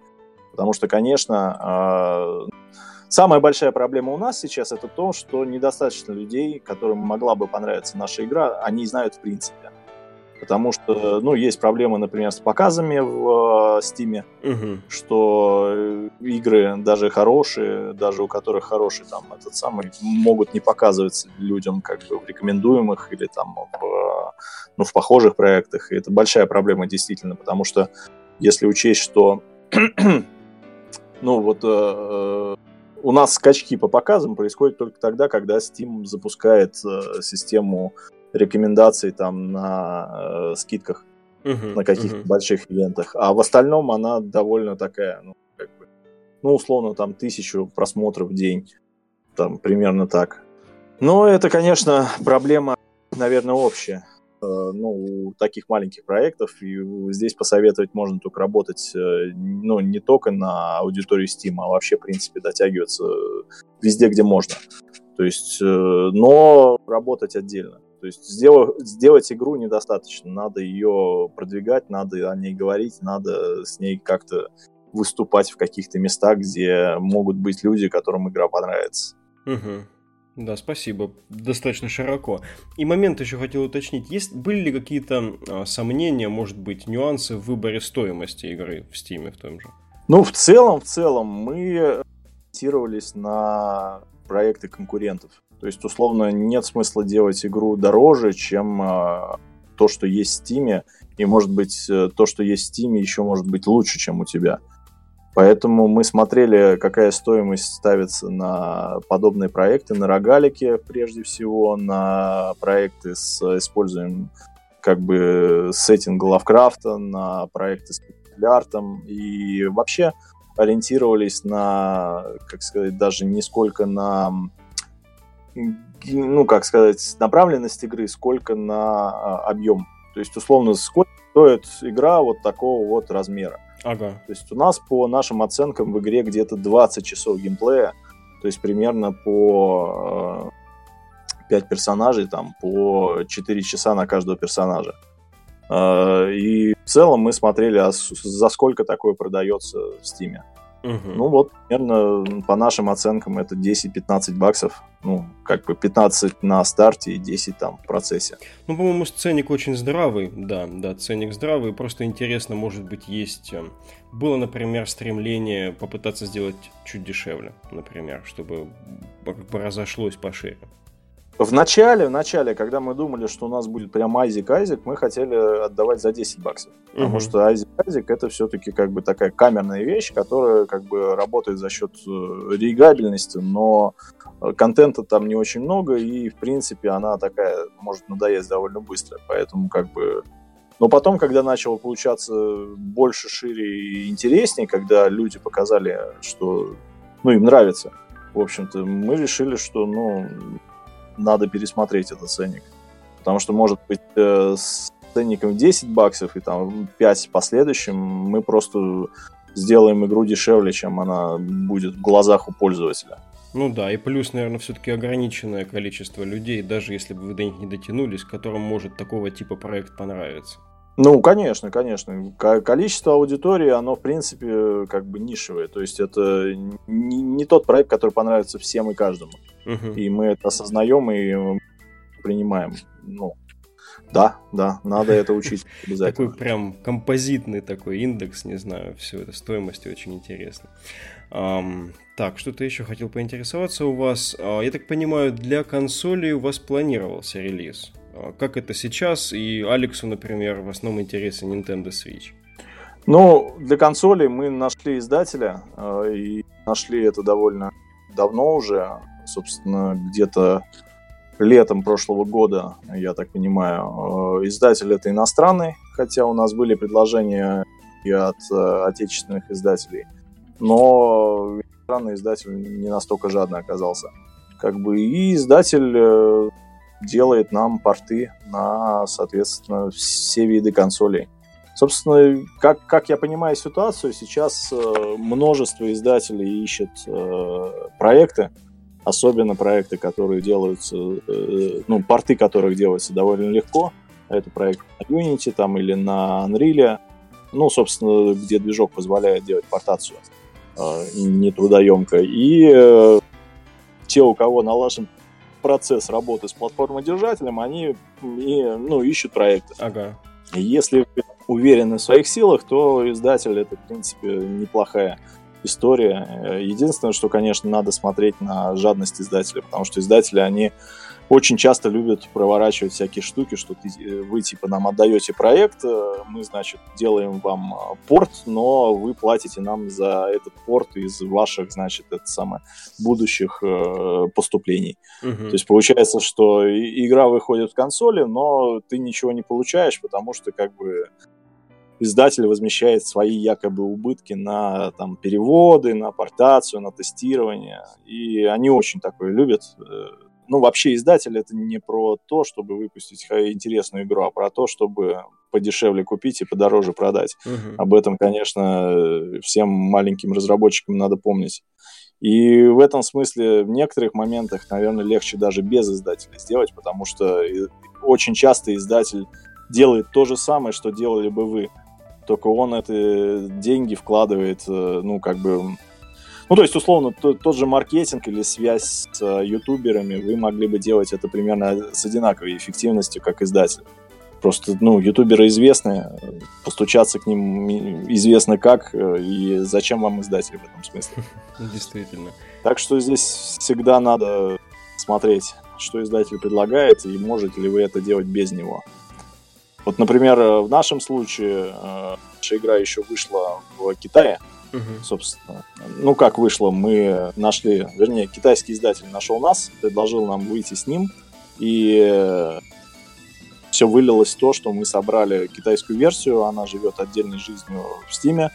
Потому что, конечно, а, самая большая проблема у нас сейчас это то, что недостаточно людей, которым могла бы понравиться наша игра, они знают в принципе потому что, ну, есть проблемы, например, с показами в Steam, угу. что э, игры даже хорошие, даже у которых хороший там этот самый, могут не показываться людям как бы в рекомендуемых или там в, ну, в похожих проектах. И это большая проблема действительно, потому что если учесть, что ну вот э, э, у нас скачки по показам происходят только тогда, когда Steam запускает э, систему рекомендаций там на э, скидках uh-huh, на каких-то uh-huh. больших ивентах. А в остальном она довольно такая, ну, как бы, ну, условно, там тысячу просмотров в день. Там примерно так. Но это, конечно, проблема, наверное, общая. Э, ну, у таких маленьких проектов. И здесь посоветовать можно только работать, э, ну, не только на аудиторию Steam, а вообще, в принципе, дотягиваться везде, где можно. То есть, э, но работать отдельно. То есть сделать, сделать игру недостаточно, надо ее продвигать, надо о ней говорить, надо с ней как-то выступать в каких-то местах, где могут быть люди, которым игра понравится. Угу. Да, спасибо. Достаточно широко. И момент еще хотел уточнить. Есть, были ли какие-то а, сомнения, может быть, нюансы в выборе стоимости игры в Steam в том же? Ну, в целом, в целом, мы ориентировались на проекты конкурентов. То есть, условно, нет смысла делать игру дороже, чем э, то, что есть в Steam, и, может быть, э, то, что есть в Steam, еще может быть лучше, чем у тебя. Поэтому мы смотрели, какая стоимость ставится на подобные проекты, на рогалике прежде всего, на проекты с использованием как бы сеттинга Лавкрафта, на проекты с артом и вообще ориентировались на, как сказать, даже не сколько на ну, как сказать, направленность игры, сколько на а, объем. То есть, условно, сколько стоит игра вот такого вот размера. Ага. То есть у нас по нашим оценкам в игре где-то 20 часов геймплея, то есть примерно по э, 5 персонажей, там по 4 часа на каждого персонажа. Э, и в целом мы смотрели, а за сколько такое продается в Стиме. Угу. Ну вот, примерно по нашим оценкам это 10-15 баксов. Ну, как бы 15 на старте и 10 там в процессе. Ну, по-моему, ценник очень здравый, да, да, ценник здравый. Просто интересно, может быть, есть... Э, было, например, стремление попытаться сделать чуть дешевле, например, чтобы разошлось пошире. В начале, в начале, когда мы думали, что у нас будет прям Айзик Айзик, мы хотели отдавать за 10 баксов. Потому что Айзик Айзик это все-таки как бы такая камерная вещь, которая как бы работает за счет э, реиграбельности, но э, контента там не очень много, и в принципе она такая может надоесть довольно быстро. Поэтому как бы но потом, когда начало получаться больше, шире и интереснее, когда люди показали, что ну, им нравится, в общем-то, мы решили, что ну, надо пересмотреть этот ценник. Потому что, может быть, э, с ценником 10 баксов и там 5 последующим мы просто сделаем игру дешевле, чем она будет в глазах у пользователя. Ну да, и плюс, наверное, все-таки ограниченное количество людей, даже если бы вы до них не дотянулись, которым может такого типа проект понравиться. Ну, конечно, конечно. Количество аудитории, оно, в принципе, как бы нишевое. То есть это не, не тот проект, который понравится всем и каждому. Угу. И мы это осознаем и принимаем. Ну, да, да, надо это учить обязательно. Такой прям композитный такой индекс, не знаю, все это стоимости очень интересно. Um, так, что-то еще хотел поинтересоваться у вас. Uh, я так понимаю, для консоли у вас планировался релиз? А, как это сейчас, и Алексу, например, в основном интересен Nintendo Switch. Ну, для консоли мы нашли издателя, а, и нашли это довольно давно уже, собственно, где-то летом прошлого года, я так понимаю. А, издатель это иностранный, хотя у нас были предложения и от отечественных издателей, но иностранный издатель не настолько жадный оказался. Как бы и издатель э, делает нам порты на, соответственно, все виды консолей. Собственно, как, как я понимаю ситуацию, сейчас э, множество издателей ищет э, проекты, особенно проекты, которые делаются, э, ну, порты которых делаются довольно легко. Это проект на Unity там, или на Unreal, ну, собственно, где движок позволяет делать портацию э, нетрудоемко. И э, те, у кого налажен процесс работы с платформодержателем, они и, ну, ищут проекты. Ага. Если уверены в своих силах, то издатель это, в принципе, неплохая история. Единственное, что, конечно, надо смотреть на жадность издателя, потому что издатели, они очень часто любят проворачивать всякие штуки, что ты, э, вы типа нам отдаете проект, э, мы, значит, делаем вам а, порт, но вы платите нам за этот порт из ваших, значит, это самое, будущих э, поступлений. Угу. То есть получается, что игра выходит в консоли, но ты ничего не получаешь, потому что как бы издатель возмещает свои якобы убытки на там, переводы, на портацию, на тестирование. И они очень такое любят ну, вообще издатель это не про то, чтобы выпустить интересную игру, а про то, чтобы подешевле купить и подороже продать. Uh-huh. Об этом, конечно, всем маленьким разработчикам надо помнить. И в этом смысле в некоторых моментах, наверное, легче даже без издателя сделать, потому что очень часто издатель делает то же самое, что делали бы вы. Только он это деньги вкладывает, э, ну, как бы ну, то есть, условно, тот, тот же маркетинг или связь с э, ютуберами, вы могли бы делать это примерно с одинаковой эффективностью, как издатель. Просто, ну, ютуберы известны, постучаться к ним известно как, э, и зачем вам издатель в этом смысле. Действительно. Так что здесь всегда надо смотреть, что издатель предлагает, и можете ли вы это делать без него. Вот, например, в нашем случае э, наша игра еще вышла в Китае, Угу. Собственно, ну как вышло, мы нашли, вернее, китайский издатель нашел нас, предложил нам выйти с ним, и все вылилось в то, что мы собрали китайскую версию, она живет отдельной жизнью в Стиме,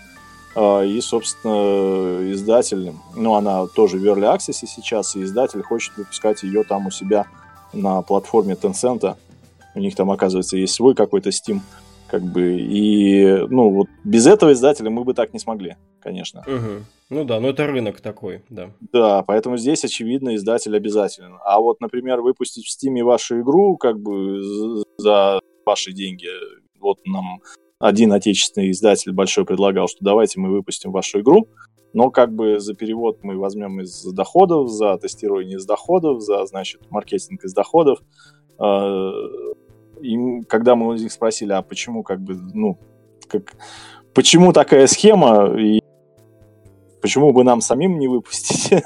а, и, собственно, издатель, ну, она тоже в Early Access сейчас, и издатель хочет выпускать ее там у себя на платформе Tencent. У них там, оказывается, есть свой какой-то Steam как бы, и, ну, вот без этого издателя мы бы так не смогли, конечно. Угу. Ну да, но это рынок такой, да. Да, поэтому здесь, очевидно, издатель обязателен. А вот, например, выпустить в Стиме вашу игру, как бы, за ваши деньги, вот нам один отечественный издатель большой предлагал, что давайте мы выпустим вашу игру, но как бы за перевод мы возьмем из доходов, за тестирование из доходов, за, значит, маркетинг из доходов. А, и когда мы у них спросили, а почему как бы, ну, как, почему такая схема, и почему бы нам самим не выпустить?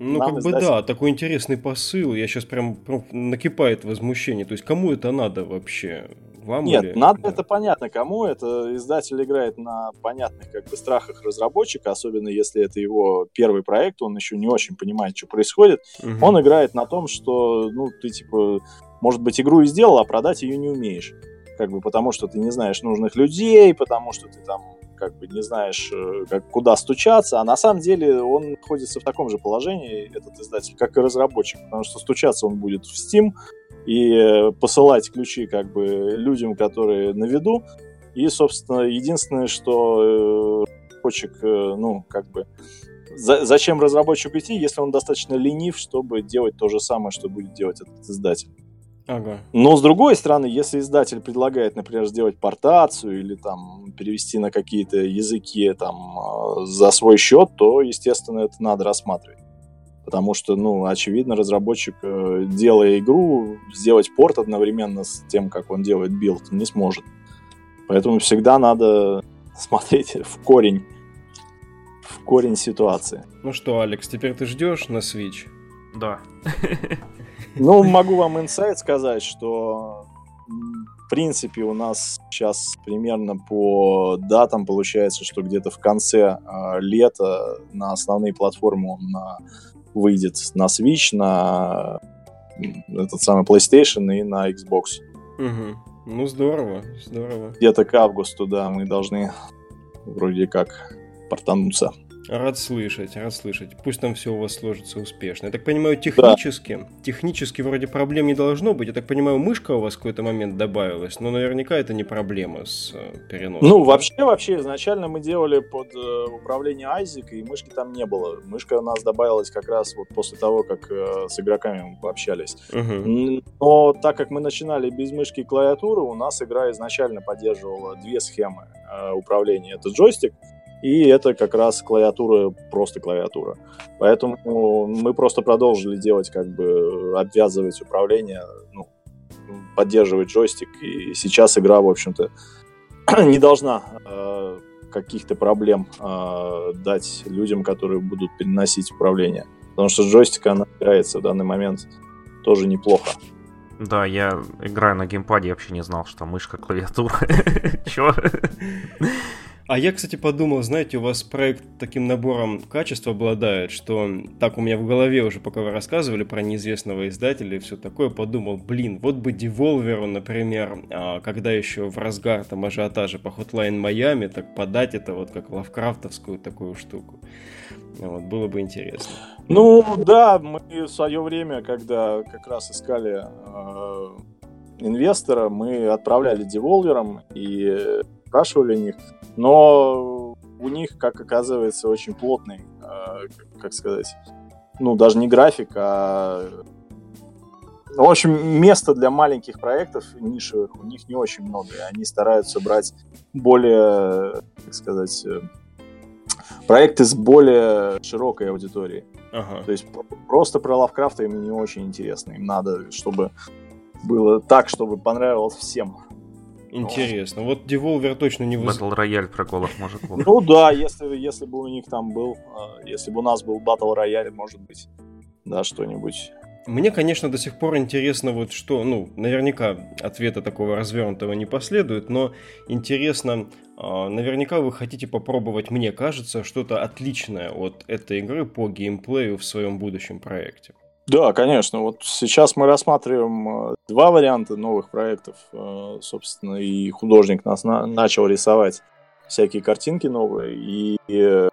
Ну, Нам как бы да, такой интересный посыл. Я сейчас прям, прям накипает возмущение. То есть, кому это надо вообще? Вам Нет, или... надо да. это понятно кому. Это издатель играет на понятных как бы страхах разработчика, особенно если это его первый проект, он еще не очень понимает, что происходит. Угу. Он играет на том, что, ну, ты типа, может быть, игру и сделал, а продать ее не умеешь. Как бы потому, что ты не знаешь нужных людей, потому что ты там как бы не знаешь, э, как, куда стучаться, а на самом деле он находится в таком же положении, этот издатель, как и разработчик, потому что стучаться он будет в Steam и э, посылать ключи как бы людям, которые на виду, и, собственно, единственное, что э, разработчик, ну, как бы, за, зачем разработчику идти, если он достаточно ленив, чтобы делать то же самое, что будет делать этот издатель. Ага. Но с другой стороны, если издатель предлагает, например, сделать портацию или там перевести на какие-то языки там а, за свой счет, то, естественно, это надо рассматривать. Потому что, ну, очевидно, разработчик, э, делая игру, сделать порт одновременно с тем, как он делает build, не сможет. Поэтому всегда надо смотреть в корень, в корень ситуации. Ну что, Алекс, теперь ты ждешь на Switch? Да. Ну, могу вам инсайт сказать, что в принципе у нас сейчас примерно по датам получается, что где-то в конце э, лета на основные платформы он на, выйдет на Switch, на этот самый PlayStation и на Xbox. Угу. Ну, здорово, здорово. Где-то к августу, да, мы должны вроде как портануться. Рад слышать, рад слышать. Пусть там все у вас сложится успешно. Я так понимаю, технически, да. технически вроде проблем не должно быть. Я так понимаю, мышка у вас в какой-то момент добавилась, но наверняка это не проблема с э, переносом. Ну, вообще, вообще, изначально мы делали под э, управление Айзик, и мышки там не было. Мышка у нас добавилась как раз вот после того, как э, с игроками мы пообщались. Угу. Но так как мы начинали без мышки и клавиатуры, у нас игра изначально поддерживала две схемы управления. Это джойстик, и это как раз клавиатура, просто клавиатура. Поэтому мы просто продолжили делать, как бы обвязывать управление, ну, поддерживать джойстик, и сейчас игра, в общем-то, не должна э, каких-то проблем э, дать людям, которые будут переносить управление. Потому что джойстик, она играется в данный момент тоже неплохо. Да, я играю на геймпаде, я вообще не знал, что мышка, клавиатура. Чё? А я, кстати, подумал, знаете, у вас проект таким набором качеств обладает, что так у меня в голове уже, пока вы рассказывали про неизвестного издателя и все такое, подумал, блин, вот бы Devolver, например, а, когда еще в разгар там ажиотажа по Hotline Miami, так подать это вот как лавкрафтовскую такую штуку. Вот, было бы интересно. Ну, да, мы в свое время, когда как раз искали э, инвестора, мы отправляли деволверам и спрашивали о них. Но у них, как оказывается, очень плотный, э, как сказать, ну, даже не график, а в общем, места для маленьких проектов нишевых у них не очень много, они стараются брать более, как сказать, э, проекты с более широкой аудиторией. Ага. То есть просто про Лавкрафта им не очень интересно. Им надо, чтобы было так, чтобы понравилось всем. Интересно. Вот Devolver точно не... Воз... Battle Royale проколов может быть. Ну да, если, если бы у них там был, а, если бы у нас был Battle Royale, может быть, да, что-нибудь. Мне, конечно, до сих пор интересно вот что, ну, наверняка ответа такого развернутого не последует, но интересно, а, наверняка вы хотите попробовать, мне кажется, что-то отличное от этой игры по геймплею в своем будущем проекте. Да, конечно. Вот сейчас мы рассматриваем э, два варианта новых проектов. Э, собственно, и художник нас на- начал рисовать всякие картинки новые. И э,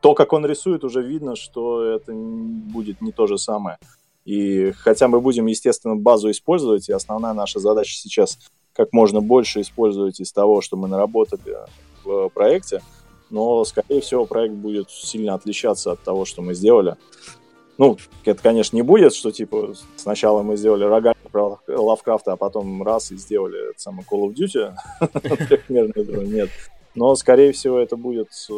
то, как он рисует, уже видно, что это будет не то же самое. И хотя мы будем, естественно, базу использовать, и основная наша задача сейчас как можно больше использовать из того, что мы наработали в проекте, но, скорее всего, проект будет сильно отличаться от того, что мы сделали. Ну, это, конечно, не будет, что, типа, сначала мы сделали рога про Лавкрафта, а потом раз и сделали это самое Call of Duty, трехмерную игру, нет. Но, скорее всего, это будет э,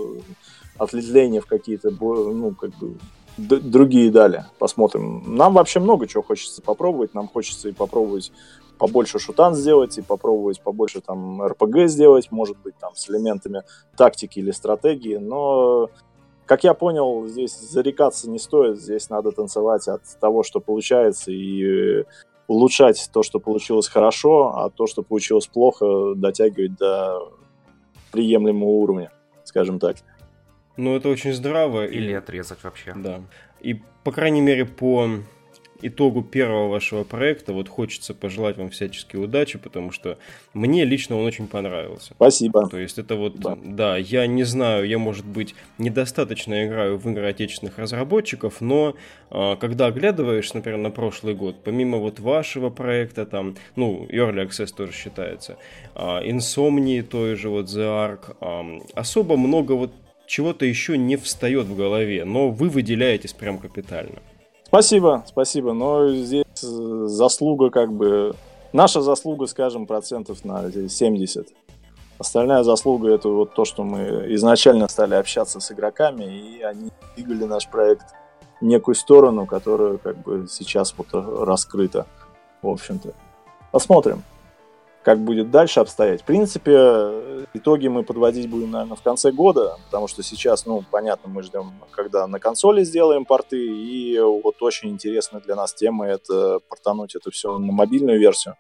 ответвление в какие-то, ну, как бы, другие дали. Посмотрим. Нам вообще много чего хочется попробовать. Нам хочется и попробовать побольше шутан сделать, и попробовать побольше там РПГ сделать, может быть, там с элементами тактики или стратегии. Но как я понял, здесь зарекаться не стоит, здесь надо танцевать от того, что получается, и улучшать то, что получилось хорошо, а то, что получилось плохо, дотягивать до приемлемого уровня, скажем так. Ну, это очень здраво. Или и... отрезать вообще. Да. И, по крайней мере, по итогу первого вашего проекта вот хочется пожелать вам всячески удачи, потому что мне лично он очень понравился. Спасибо. То есть это вот, да, да я не знаю, я, может быть, недостаточно играю в игры отечественных разработчиков, но а, когда оглядываешь, например, на прошлый год, помимо вот вашего проекта, там, ну, Early Access тоже считается, а, Insomnia, той же вот The Ark, а, особо много вот чего-то еще не встает в голове, но вы выделяетесь прям капитально. Спасибо, спасибо. Но здесь э, заслуга как бы... Наша заслуга, скажем, процентов на 70. Остальная заслуга это вот то, что мы изначально стали общаться с игроками, и они двигали наш проект в некую сторону, которая как бы сейчас вот раскрыта, в общем-то. Посмотрим как будет дальше обстоять. В принципе, итоги мы подводить будем, наверное, в конце года, потому что сейчас, ну, понятно, мы ждем, когда на консоли сделаем порты, и вот очень интересная для нас тема это портануть это все на мобильную версию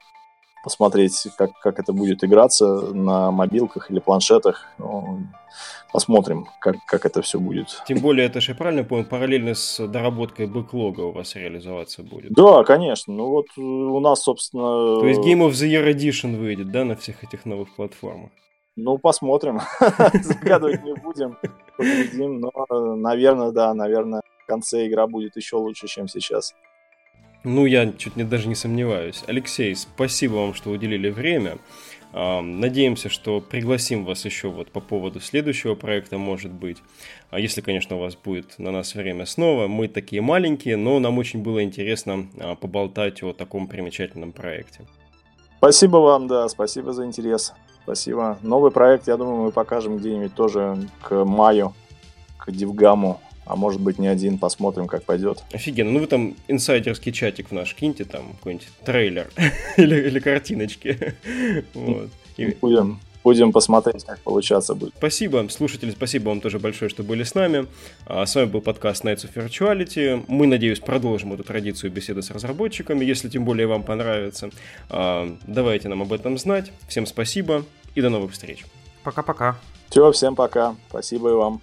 посмотреть, как, как это будет играться на мобилках или планшетах. Ну, посмотрим, как, как это все будет. Тем более, это же, я правильно понял, параллельно с доработкой бэклога у вас реализоваться будет? Да, конечно. Ну вот у нас, собственно... То есть Game of the Year Edition выйдет, да, на всех этих новых платформах? Ну, посмотрим. Загадывать не будем. Поглядим. Но, наверное, да, наверное, в конце игра будет еще лучше, чем сейчас. Ну, я чуть не даже не сомневаюсь. Алексей, спасибо вам, что уделили время. Надеемся, что пригласим вас еще вот по поводу следующего проекта, может быть. А если, конечно, у вас будет на нас время снова. Мы такие маленькие, но нам очень было интересно а, поболтать о таком примечательном проекте. Спасибо вам, да, спасибо за интерес. Спасибо. Новый проект, я думаю, мы покажем где-нибудь тоже к маю, к Дивгаму а может быть не один, посмотрим, как пойдет. Офигенно. Ну вы там инсайдерский чатик в наш киньте, там какой-нибудь трейлер или, или картиночки. вот. И... Будем, будем посмотреть, как получаться будет. Спасибо, слушатели, спасибо вам тоже большое, что были с нами. А, с вами был подкаст Nights of Virtuality. Мы, надеюсь, продолжим эту традицию беседы с разработчиками, если тем более вам понравится. А, давайте нам об этом знать. Всем спасибо и до новых встреч. Пока-пока. Все, всем пока. Спасибо и вам.